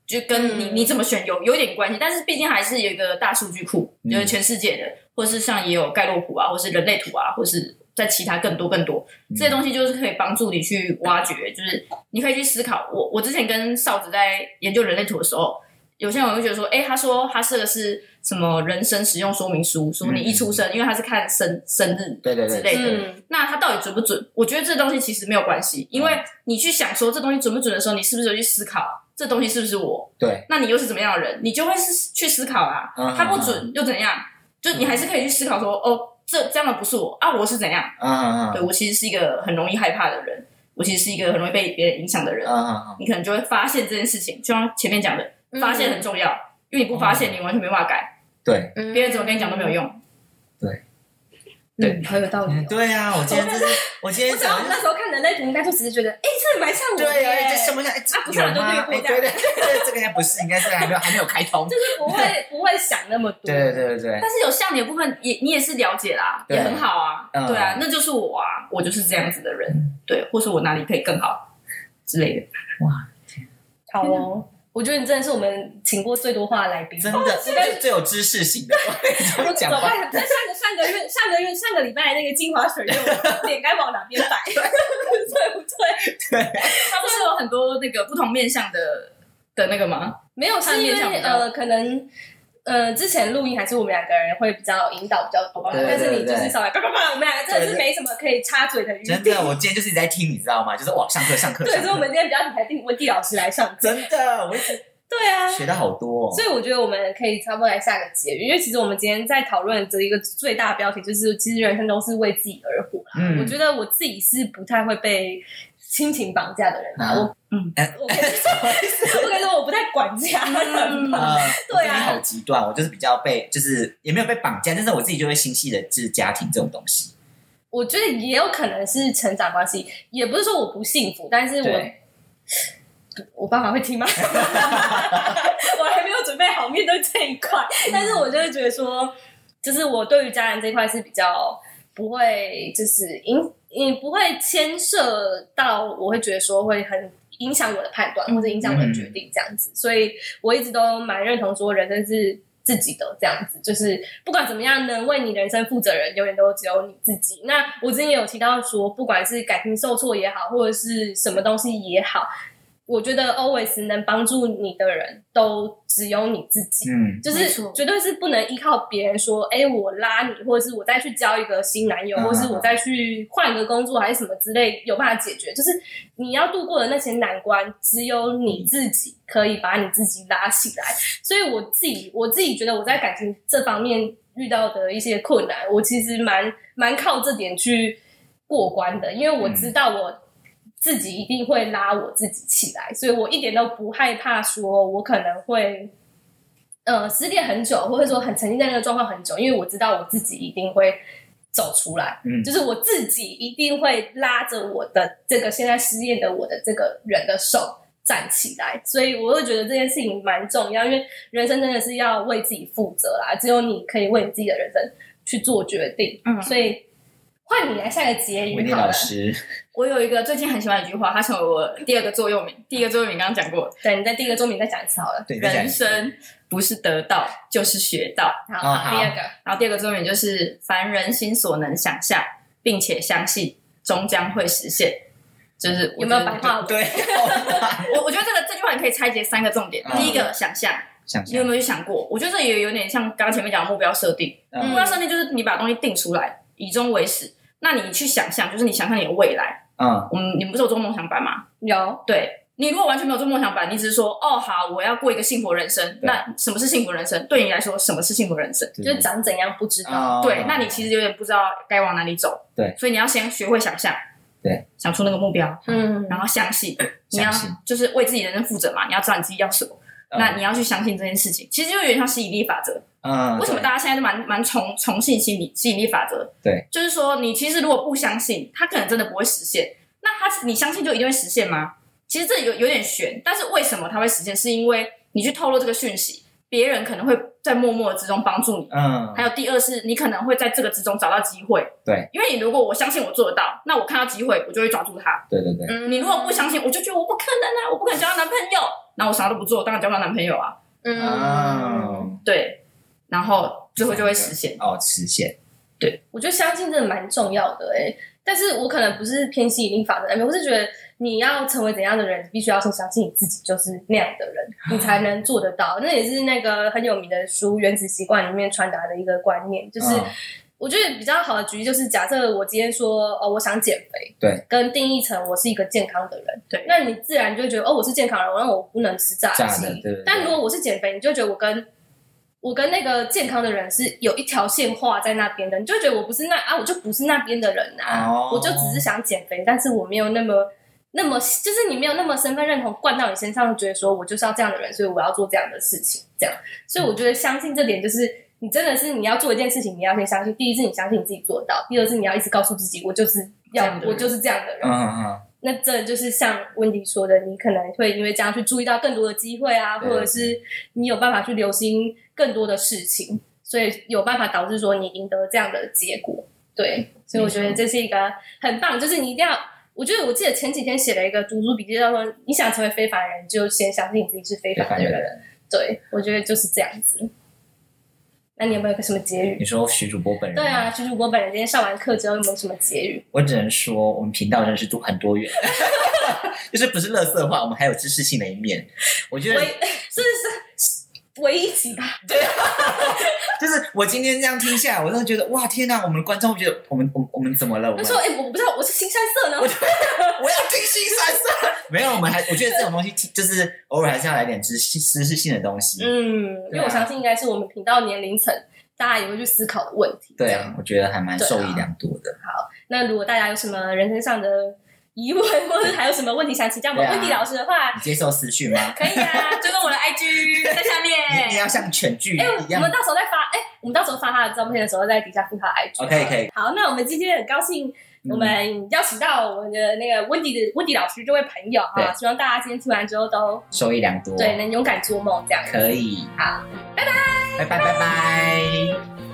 就跟你你怎么选有有点关系，但是毕竟还是有一个大数据库，就是全世界的。嗯或是像也有盖洛普啊，或是人类图啊，或是在其他更多更多这些东西，就是可以帮助你去挖掘，就是你可以去思考。我我之前跟少子在研究人类图的时候，有些人会觉得说，哎，他说他设的是什么人生使用说明书，说你一出生，因为他是看生生日对对对之类的，那他到底准不准？我觉得这东西其实没有关系，因为你去想说这东西准不准的时候，你是不是有去思考这东西是不是我？对，那你又是怎么样的人？你就会是去思考啊，他不准又怎样？就你还是可以去思考说，哦，这这样的不是我啊，我是怎样？啊啊啊！对，我其实是一个很容易害怕的人，我其实是一个很容易被别人影响的人。啊啊啊！你可能就会发现这件事情，就像前面讲的，发现很重要，因为你不发现，你完全没办法改。对，别人怎么跟你讲都没有用。对。对，很有道理。对呀，我今天就是 我今天。我那时候看人类图，应该就只是觉得，哎，这蛮像我的。对呀，这什么像？啊，不像就略过。对对，这个应该不是，应该是还没有还没有开通。就是不会 不会想那么多。对对对对。但是有像你的部分，也你也是了解啦，也很好啊。对啊，那就是我啊，我就是这样子的人。对，或是我哪里可以更好之类的。哇，好哦。我觉得你真的是我们请过最多话的来宾，真的，应该是最有知识性的。怎么办？上个上个月上个月上个礼拜那个精华水用，脸该往哪边摆？对不对？对，他不是有很多那个不同面向的的那个吗？没有，是因为呃，可能。呃，之前录音还是我们两个人会比较引导比较多，但是你就是稍微叭叭叭，我们两个真的是没什么可以插嘴的余地。真的，我今天就是一直在听，你知道吗？就是哇，上课上课。对，所以我们今天比较还定温蒂老师来上课。真的，我一直 对啊，学到好多、哦。所以我觉得我们可以差不多来下个结语，因为其实我们今天在讨论的一个最大标题就是，其实人生都是为自己而活。嗯，我觉得我自己是不太会被亲情绑架的人啊。我嗯，我跟你说，我跟你说，我不太管家人嘛。对啊，你好极端，我就是比较被，就是也没有被绑架，但是我自己就会心系的，就是家庭这种东西。我觉得也有可能是成长关系，也不是说我不幸福，但是我对我爸妈会听吗？我还没有准备好面对这一块，但是我就会觉得说，就是我对于家人这一块是比较不会，就是影，也不会牵涉到，我会觉得说会很影响我的判断或者影响我的决定这样子，嗯、所以我一直都蛮认同说人生是。自己的这样子，就是不管怎么样，能为你人生负责人，永远都只有你自己。那我之前也有提到说，不管是感情受挫也好，或者是什么东西也好。我觉得 always 能帮助你的人都只有你自己，嗯，就是绝对是不能依靠别人说，哎、欸，我拉你，或者是我再去交一个新男友，嗯、或者是我再去换一个工作，还是什么之类，有办法解决。就是你要度过的那些难关，只有你自己可以把你自己拉起来。所以我自己，我自己觉得我在感情这方面遇到的一些困难，我其实蛮蛮靠这点去过关的，因为我知道我。自己一定会拉我自己起来，所以我一点都不害怕说，我可能会，呃，失恋很久，或者说很沉浸在那个状况很久，因为我知道我自己一定会走出来，嗯，就是我自己一定会拉着我的这个现在失恋的我的这个人的手站起来，所以我会觉得这件事情蛮重要，因为人生真的是要为自己负责啦，只有你可以为你自己的人生去做决定，嗯，所以。换你来下个结语。维尼老师，我有一个最近很喜欢的一句话，它成为我第二个座右铭。第一个座右铭刚刚讲过，对，你在第一个座右铭再讲一次好了。人生不是得到就是学到。好，好，第二个，然后第二个座右铭就是凡人心所能想象，并且相信终将会实现。就是有没有白话？对，我我觉得这个这句话你可以拆解三个重点。第一个，想象，想，你有没有去想过？我觉得这也有点像刚刚前面讲的目标设定。目标设定就是你把东西定出来，以终为始。那你去想象，就是你想象你的未来。嗯，我们你们不是有做梦想版吗？有。对，你如果完全没有做梦想版，你只是说哦好，我要过一个幸福人生。那什么是幸福人生？对你来说，什么是幸福人生？就是长怎样不知道。对，那你其实有点不知道该往哪里走。对，所以你要先学会想象。对，想出那个目标。嗯，然后相信，你要就是为自己人生负责嘛。你要知道你自己要什么，那你要去相信这件事情。其实就有点像吸引力法则。嗯，为什么大家现在都蛮蛮崇崇信吸引力吸引力法则？对，就是说你其实如果不相信，它可能真的不会实现。那它你相信就一定会实现吗？其实这有有点悬。但是为什么它会实现？是因为你去透露这个讯息，别人可能会在默默之中帮助你。嗯，还有第二是，你可能会在这个之中找到机会。对，因为你如果我相信我做得到，那我看到机会，我就会抓住它。对对对。嗯，你如果不相信，我就觉得我不可能啊，我不可能交到男朋友，那我啥都不做，当然交不到男朋友啊。嗯，对。然后最后就会实现哦，实现。对，我觉得相信真的蛮重要的诶，但是我可能不是偏心引力法则，我是觉得你要成为怎样的人，必须要先相信你自己就是那样的人，你才能做得到。那也是那个很有名的书《原子习惯》里面传达的一个观念，就是我觉得比较好的举例就是，假设我今天说哦，我想减肥，对，跟定义成我是一个健康的人，对，那你自然就会觉得哦，我是健康人，那我不能吃炸鸡。但如果我是减肥，你就觉得我跟我跟那个健康的人是有一条线画在那边的，你就觉得我不是那啊，我就不是那边的人啊，oh. 我就只是想减肥，但是我没有那么那么，就是你没有那么身份认同灌到你身上，觉得说我就是要这样的人，所以我要做这样的事情，这样。所以我觉得相信这点，就是你真的是你要做一件事情，你要先相信。第一是你相信你自己做得到，第二是你要一直告诉自己，我就是要我就是这样的人。嗯嗯那这就是像温迪说的，你可能会因为这样去注意到更多的机会啊，或者是你有办法去留心更多的事情，所以有办法导致说你赢得这样的结果。对，所以我觉得这是一个很棒，就是你一定要，我觉得我记得前几天写了一个读书笔记，叫做“你想成为非凡人，就先相信你自己是非凡的人”。对，我觉得就是这样子。那你有没有个什么结语？你说徐主播本人？对啊，徐主播本人今天上完课之后有没有什么结语？我只能说，我们频道真的是多很多元，就是不是乐色话，我们还有知识性的一面。我觉得是是唯一集吧。对啊，就是我今天这样听下来，我真的觉得哇，天哪！我们的观众会觉得我们我们我们怎么了？我说哎，我不知道我是新三色呢。我 我要听新三色。没有，我们还我觉得这种东西就是偶尔还是要来点知识知识性的东西。嗯，因为我相信应该是我们频道年龄层大家也会去思考的问题。对啊，我觉得还蛮受益良多的。好，那如果大家有什么人生上的疑问，或者还有什么问题想请教我们温迪老师的话，你接受私讯吗？可以啊，就跟我的 IG 在下面。你要像全剧一样。我们到时候再发，哎，我们到时候发他的照片的时候，在底下附他的 IG。OK，可以。好，那我们今天很高兴。我们邀请到我们的那个温迪的温迪老师这位朋友啊，希望大家今天听完之后都受益良多，对，能勇敢做梦这样。可以，好，拜拜，拜拜，拜拜。